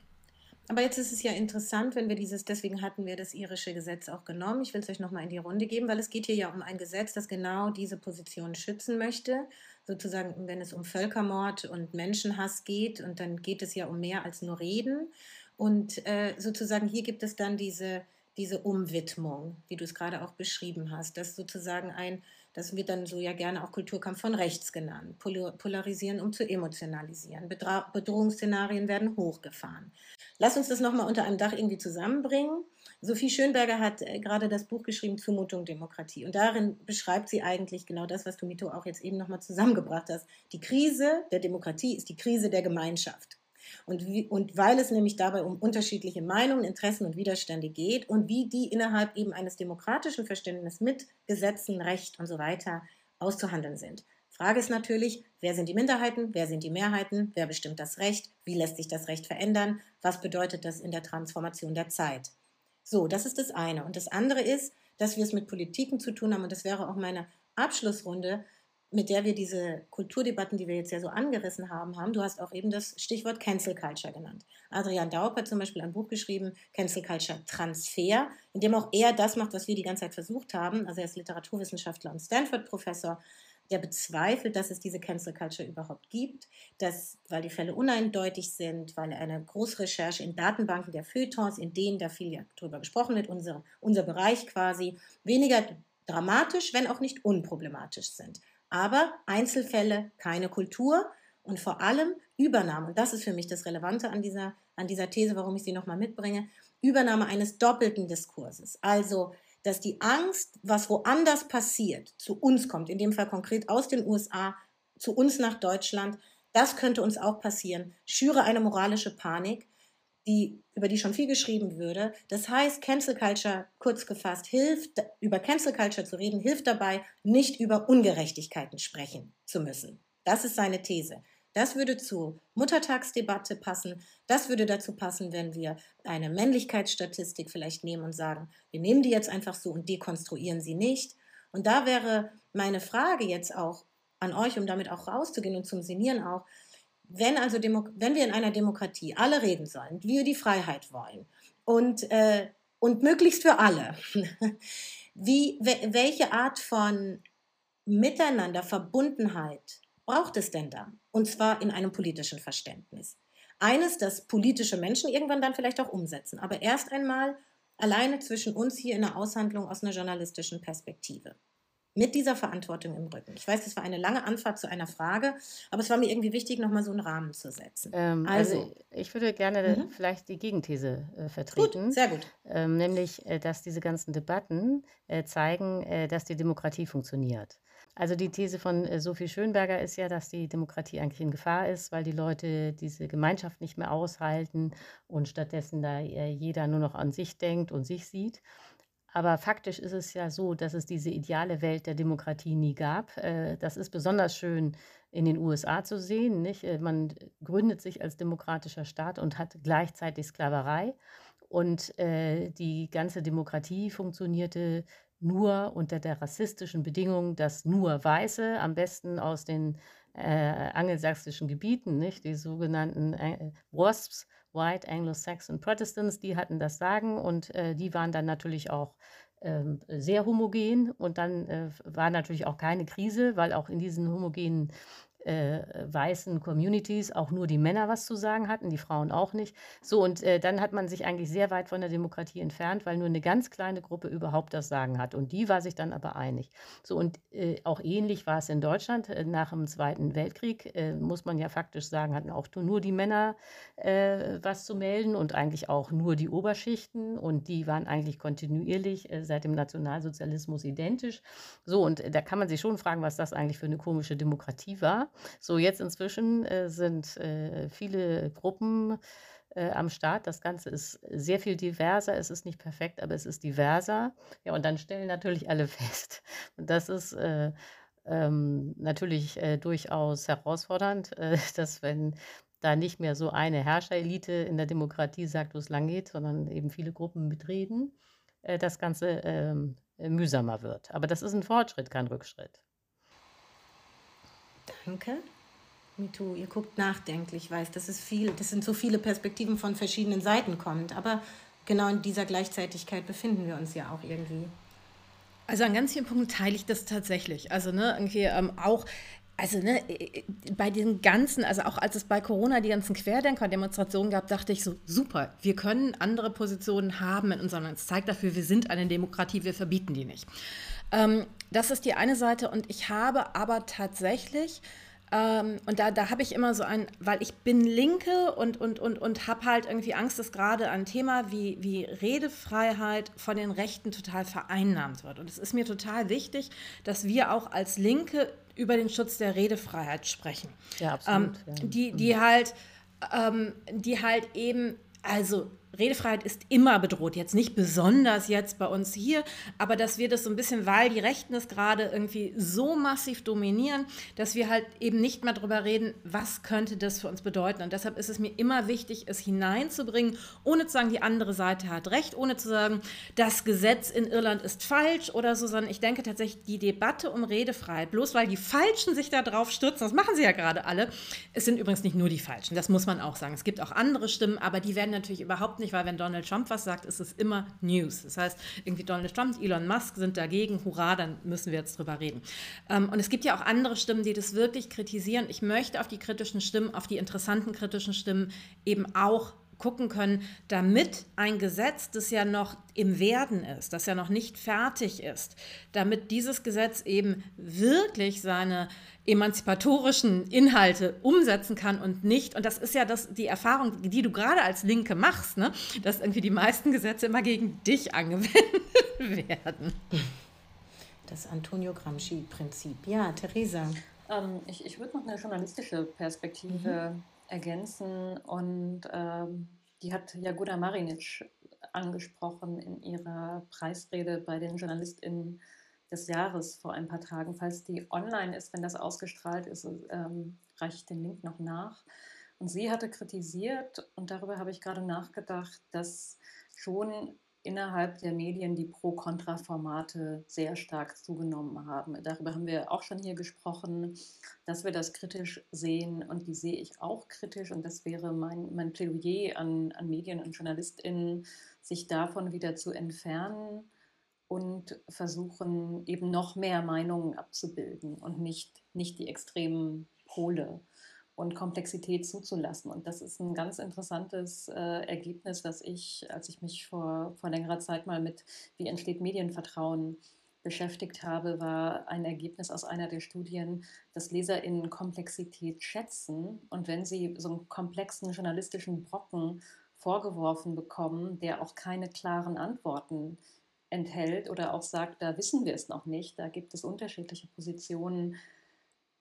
[SPEAKER 2] Aber jetzt ist es ja interessant, wenn wir dieses, deswegen hatten wir das irische Gesetz auch genommen. Ich will es euch nochmal in die Runde geben, weil es geht hier ja um ein Gesetz, das genau diese Position schützen möchte sozusagen, wenn es um Völkermord und Menschenhass geht, und dann geht es ja um mehr als nur Reden. Und äh, sozusagen hier gibt es dann diese, diese Umwidmung, wie du es gerade auch beschrieben hast, dass sozusagen ein, das wird dann so ja gerne auch Kulturkampf von rechts genannt, polarisieren, um zu emotionalisieren. Bedrohungsszenarien werden hochgefahren. Lass uns das nochmal unter einem Dach irgendwie zusammenbringen. Sophie Schönberger hat äh, gerade das Buch geschrieben, Zumutung Demokratie. Und darin beschreibt sie eigentlich genau das, was du, Mito, auch jetzt eben nochmal zusammengebracht hast. Die Krise der Demokratie ist die Krise der Gemeinschaft. Und, wie, und weil es nämlich dabei um unterschiedliche Meinungen, Interessen und Widerstände geht und wie die innerhalb eben eines demokratischen Verständnisses mit Gesetzen, Recht und so weiter auszuhandeln sind. Frage ist natürlich, wer sind die Minderheiten, wer sind die Mehrheiten, wer bestimmt das Recht, wie lässt sich das Recht verändern, was bedeutet das in der Transformation der Zeit. So, das ist das eine. Und das andere ist, dass wir es mit Politiken zu tun haben. Und das wäre auch meine Abschlussrunde, mit der wir diese Kulturdebatten, die wir jetzt ja so angerissen haben, haben. Du hast auch eben das Stichwort Cancel Culture genannt. Adrian Daub hat zum Beispiel ein Buch geschrieben, Cancel Culture Transfer, in dem auch er das macht, was wir die ganze Zeit versucht haben. Also er ist Literaturwissenschaftler und Stanford-Professor der bezweifelt, dass es diese Cancel Culture überhaupt gibt, dass, weil die Fälle uneindeutig sind, weil eine Großrecherche in Datenbanken der Feuilletons, in denen da viel ja drüber gesprochen wird, unser, unser Bereich quasi, weniger dramatisch, wenn auch nicht unproblematisch sind. Aber Einzelfälle, keine Kultur und vor allem Übernahme, und das ist für mich das Relevante an dieser, an dieser These, warum ich sie nochmal mitbringe, Übernahme eines doppelten Diskurses. Also dass die Angst, was woanders passiert, zu uns kommt, in dem Fall konkret aus den USA, zu uns nach Deutschland, das könnte uns auch passieren, schüre eine moralische Panik, die, über die schon viel geschrieben würde. Das heißt, Cancel Culture, kurz gefasst, hilft, über Cancel Culture zu reden, hilft dabei, nicht über Ungerechtigkeiten sprechen zu müssen. Das ist seine These. Das würde zur Muttertagsdebatte passen. Das würde dazu passen, wenn wir eine Männlichkeitsstatistik vielleicht nehmen und sagen, wir nehmen die jetzt einfach so und dekonstruieren sie nicht. Und da wäre meine Frage jetzt auch an euch, um damit auch rauszugehen und zum Sinieren auch, wenn also Demo wenn wir in einer Demokratie alle reden sollen, wir die Freiheit wollen und, äh, und möglichst für alle, [LAUGHS] wie, welche Art von Miteinander, Verbundenheit braucht es denn da? Und zwar in einem politischen Verständnis. Eines, das politische Menschen irgendwann dann vielleicht auch umsetzen, aber erst einmal alleine zwischen uns hier in der Aushandlung aus einer journalistischen Perspektive. Mit dieser Verantwortung im Rücken. Ich weiß, das war eine lange Anfahrt zu einer Frage, aber es war mir irgendwie wichtig, nochmal so einen Rahmen zu setzen.
[SPEAKER 3] Ähm, also, also, ich würde gerne mhm. vielleicht die Gegenthese äh, vertreten.
[SPEAKER 2] Gut, sehr gut.
[SPEAKER 3] Ähm, nämlich, äh, dass diese ganzen Debatten äh, zeigen, äh, dass die Demokratie funktioniert. Also die These von äh, Sophie Schönberger ist ja, dass die Demokratie eigentlich in Gefahr ist, weil die Leute diese Gemeinschaft nicht mehr aushalten und stattdessen da äh, jeder nur noch an sich denkt und sich sieht. Aber faktisch ist es ja so, dass es diese ideale Welt der Demokratie nie gab. Äh, das ist besonders schön in den USA zu sehen. Nicht? Äh, man gründet sich als demokratischer Staat und hat gleichzeitig Sklaverei. Und äh, die ganze Demokratie funktionierte nur unter der rassistischen Bedingung, dass nur Weiße, am besten aus den äh, angelsächsischen Gebieten, nicht? die sogenannten äh, WASPs, White Anglo-Saxon Protestants, die hatten das Sagen und äh, die waren dann natürlich auch ähm, sehr homogen und dann äh, war natürlich auch keine Krise, weil auch in diesen homogenen äh, weißen Communities auch nur die Männer was zu sagen hatten, die Frauen auch nicht. So, und äh, dann hat man sich eigentlich sehr weit von der Demokratie entfernt, weil nur eine ganz kleine Gruppe überhaupt das Sagen hat. Und die war sich dann aber einig. So, und äh, auch ähnlich war es in Deutschland. Äh, nach dem Zweiten Weltkrieg, äh, muss man ja faktisch sagen, hatten auch nur die Männer äh, was zu melden und eigentlich auch nur die Oberschichten. Und die waren eigentlich kontinuierlich seit dem Nationalsozialismus identisch. So, und da kann man sich schon fragen, was das eigentlich für eine komische Demokratie war. So, jetzt inzwischen äh, sind äh, viele Gruppen äh, am Start. Das Ganze ist sehr viel diverser. Es ist nicht perfekt, aber es ist diverser. Ja, und dann stellen natürlich alle [LAUGHS] fest. Und das ist äh, ähm, natürlich äh, durchaus herausfordernd, [LAUGHS] dass wenn da nicht mehr so eine Herrscherelite in der Demokratie sagt, wo es lang geht, sondern eben viele Gruppen mitreden, das Ganze ähm, mühsamer wird. Aber das ist ein Fortschritt, kein Rückschritt.
[SPEAKER 2] Danke. MeToo, ihr guckt nachdenklich, ich weiß, das ist viel, das sind so viele Perspektiven von verschiedenen Seiten kommt, aber genau in dieser Gleichzeitigkeit befinden wir uns ja auch irgendwie.
[SPEAKER 5] Also an ganz vielen Punkten teile ich das tatsächlich. Also ne, irgendwie ähm, auch also ne, bei den ganzen, also auch als es bei Corona die ganzen Querdenker-Demonstrationen gab, dachte ich so, super, wir können andere Positionen haben in unserem Land. Es zeigt dafür, wir sind eine Demokratie, wir verbieten die nicht. Ähm, das ist die eine Seite und ich habe aber tatsächlich ähm, und da, da habe ich immer so ein, weil ich bin Linke und, und, und, und habe halt irgendwie Angst, dass gerade ein Thema wie, wie Redefreiheit von den Rechten total vereinnahmt wird. Und es ist mir total wichtig, dass wir auch als Linke über den Schutz der Redefreiheit sprechen.
[SPEAKER 3] Ja, absolut.
[SPEAKER 5] Ähm. Die, die, halt, ähm, die halt eben, also Redefreiheit ist immer bedroht, jetzt nicht besonders jetzt bei uns hier, aber dass wir das so ein bisschen, weil die Rechten es gerade irgendwie so massiv dominieren, dass wir halt eben nicht mehr darüber reden, was könnte das für uns bedeuten. Und deshalb ist es mir immer wichtig, es hineinzubringen, ohne zu sagen, die andere Seite hat recht, ohne zu sagen, das Gesetz in Irland ist falsch oder so, sondern ich denke tatsächlich, die Debatte um Redefreiheit, bloß weil die Falschen sich da drauf stürzen, das machen sie ja gerade alle, es sind übrigens nicht nur die Falschen, das muss man auch sagen. Es gibt auch andere Stimmen, aber die werden natürlich überhaupt nicht nicht, weil wenn Donald Trump was sagt, ist es immer News. Das heißt, irgendwie Donald Trump, Elon Musk sind dagegen, hurra, dann müssen wir jetzt drüber reden. Ähm, und es gibt ja auch andere Stimmen, die das wirklich kritisieren. Ich möchte auf die kritischen Stimmen, auf die interessanten kritischen Stimmen eben auch gucken können, damit ein Gesetz, das ja noch im Werden ist, das ja noch nicht fertig ist, damit dieses Gesetz eben wirklich seine emanzipatorischen Inhalte umsetzen kann und nicht, und das ist ja das, die Erfahrung, die du gerade als Linke machst, ne? dass irgendwie die meisten Gesetze immer gegen dich angewendet [LAUGHS] werden.
[SPEAKER 2] Das Antonio Gramsci-Prinzip. Ja, Theresa.
[SPEAKER 4] Ähm, ich ich würde noch eine journalistische Perspektive mhm. Ergänzen und ähm, die hat Jagoda Marinic angesprochen in ihrer Preisrede bei den JournalistInnen des Jahres vor ein paar Tagen. Falls die online ist, wenn das ausgestrahlt ist, ähm, reiche ich den Link noch nach. Und sie hatte kritisiert, und darüber habe ich gerade nachgedacht, dass schon innerhalb der Medien die Pro-Kontra-Formate sehr stark zugenommen haben. Darüber haben wir auch schon hier gesprochen, dass wir das kritisch sehen und die sehe ich auch kritisch und das wäre mein, mein Plädoyer an, an Medien und JournalistInnen, sich davon wieder zu entfernen und versuchen eben noch mehr Meinungen abzubilden und nicht, nicht die extremen Pole und Komplexität zuzulassen. Und das ist ein ganz interessantes äh, Ergebnis, das ich, als ich mich vor, vor längerer Zeit mal mit Wie entsteht Medienvertrauen beschäftigt habe, war ein Ergebnis aus einer der Studien, dass LeserInnen Komplexität schätzen und wenn sie so einen komplexen journalistischen Brocken vorgeworfen bekommen, der auch keine klaren Antworten enthält oder auch sagt, da wissen wir es noch nicht, da gibt es unterschiedliche Positionen,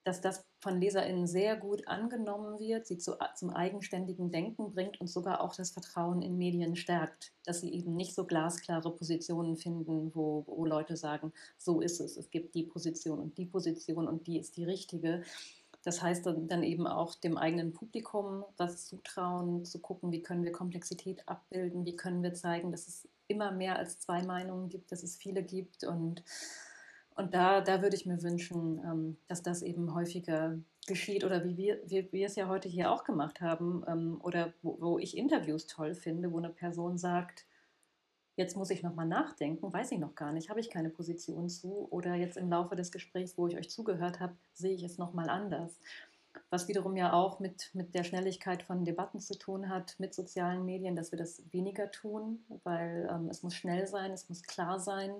[SPEAKER 4] dass das von LeserInnen sehr gut angenommen wird, sie zu, zum eigenständigen Denken bringt und sogar auch das Vertrauen in Medien stärkt, dass sie eben nicht so glasklare Positionen finden, wo, wo Leute sagen, so ist es, es gibt die Position und die Position und die ist die richtige. Das heißt dann, eben auch dem eigenen Publikum was zutrauen, zu gucken, wie können wir Komplexität abbilden, wie können wir zeigen, dass es immer mehr als zwei Meinungen gibt, dass es viele gibt und und da, da würde ich mir wünschen, ähm, dass das eben häufiger geschieht oder wie wir, wie wir es ja heute hier auch gemacht haben ähm, oder wo, wo, ich Interviews toll finde, wo eine Person sagt, jetzt muss ich nochmal nachdenken, weiß ich noch gar nicht, habe ich keine Position zu oder jetzt im Laufe des Gesprächs, wo ich euch zugehört habe, sehe ich es nochmal anders. Was wiederum ja auch mit, mit der Schnelligkeit von Debatten zu tun hat, mit sozialen Medien, dass wir das weniger tun, weil ähm, es muss schnell sein, es muss klar sein.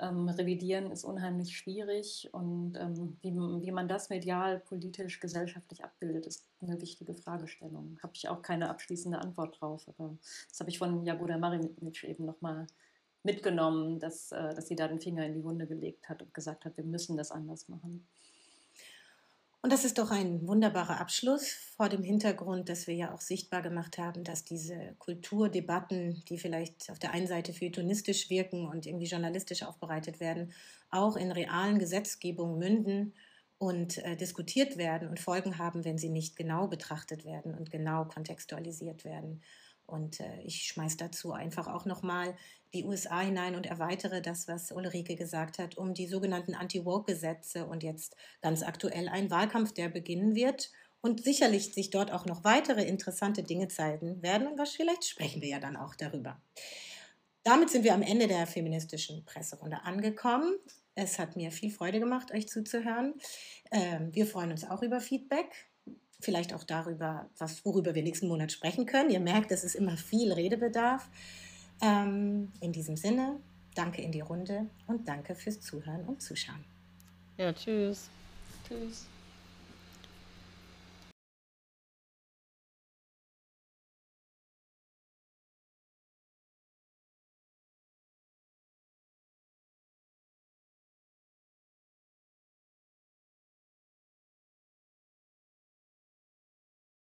[SPEAKER 4] Ähm, revidieren ist unheimlich schwierig und ähm, wie, wie man das medial, politisch, gesellschaftlich abbildet, ist eine wichtige Fragestellung. Habe ich auch keine abschließende Antwort drauf, aber das habe ich von Jagoda Marinic eben nochmal mitgenommen, dass, äh, dass sie da den Finger in die Wunde gelegt hat und gesagt hat, wir müssen das anders machen.
[SPEAKER 2] Und das ist doch ein wunderbarer Abschluss vor dem Hintergrund, dass wir ja auch sichtbar gemacht haben, dass diese Kulturdebatten, die vielleicht auf der einen Seite feuilletonistisch wirken und irgendwie journalistisch aufbereitet werden, auch in realen Gesetzgebungen münden und äh, diskutiert werden und Folgen haben, wenn sie nicht genau betrachtet werden und genau kontextualisiert werden. Und äh, ich schmeiße dazu einfach auch nochmal die USA hinein und erweitere das, was Ulrike gesagt hat, um die sogenannten Anti-Woke-Gesetze und jetzt ganz aktuell ein Wahlkampf, der beginnen wird und sicherlich sich dort auch noch weitere interessante Dinge zeigen werden und vielleicht sprechen wir ja dann auch darüber. Damit sind wir am Ende der feministischen Presserunde angekommen. Es hat mir viel Freude gemacht, euch zuzuhören. Ähm, wir freuen uns auch über Feedback vielleicht auch darüber, was, worüber wir nächsten Monat sprechen können. Ihr merkt, es ist immer viel Redebedarf. Ähm, in diesem Sinne, danke in die Runde und danke fürs Zuhören und Zuschauen.
[SPEAKER 3] Ja, tschüss.
[SPEAKER 4] Tschüss.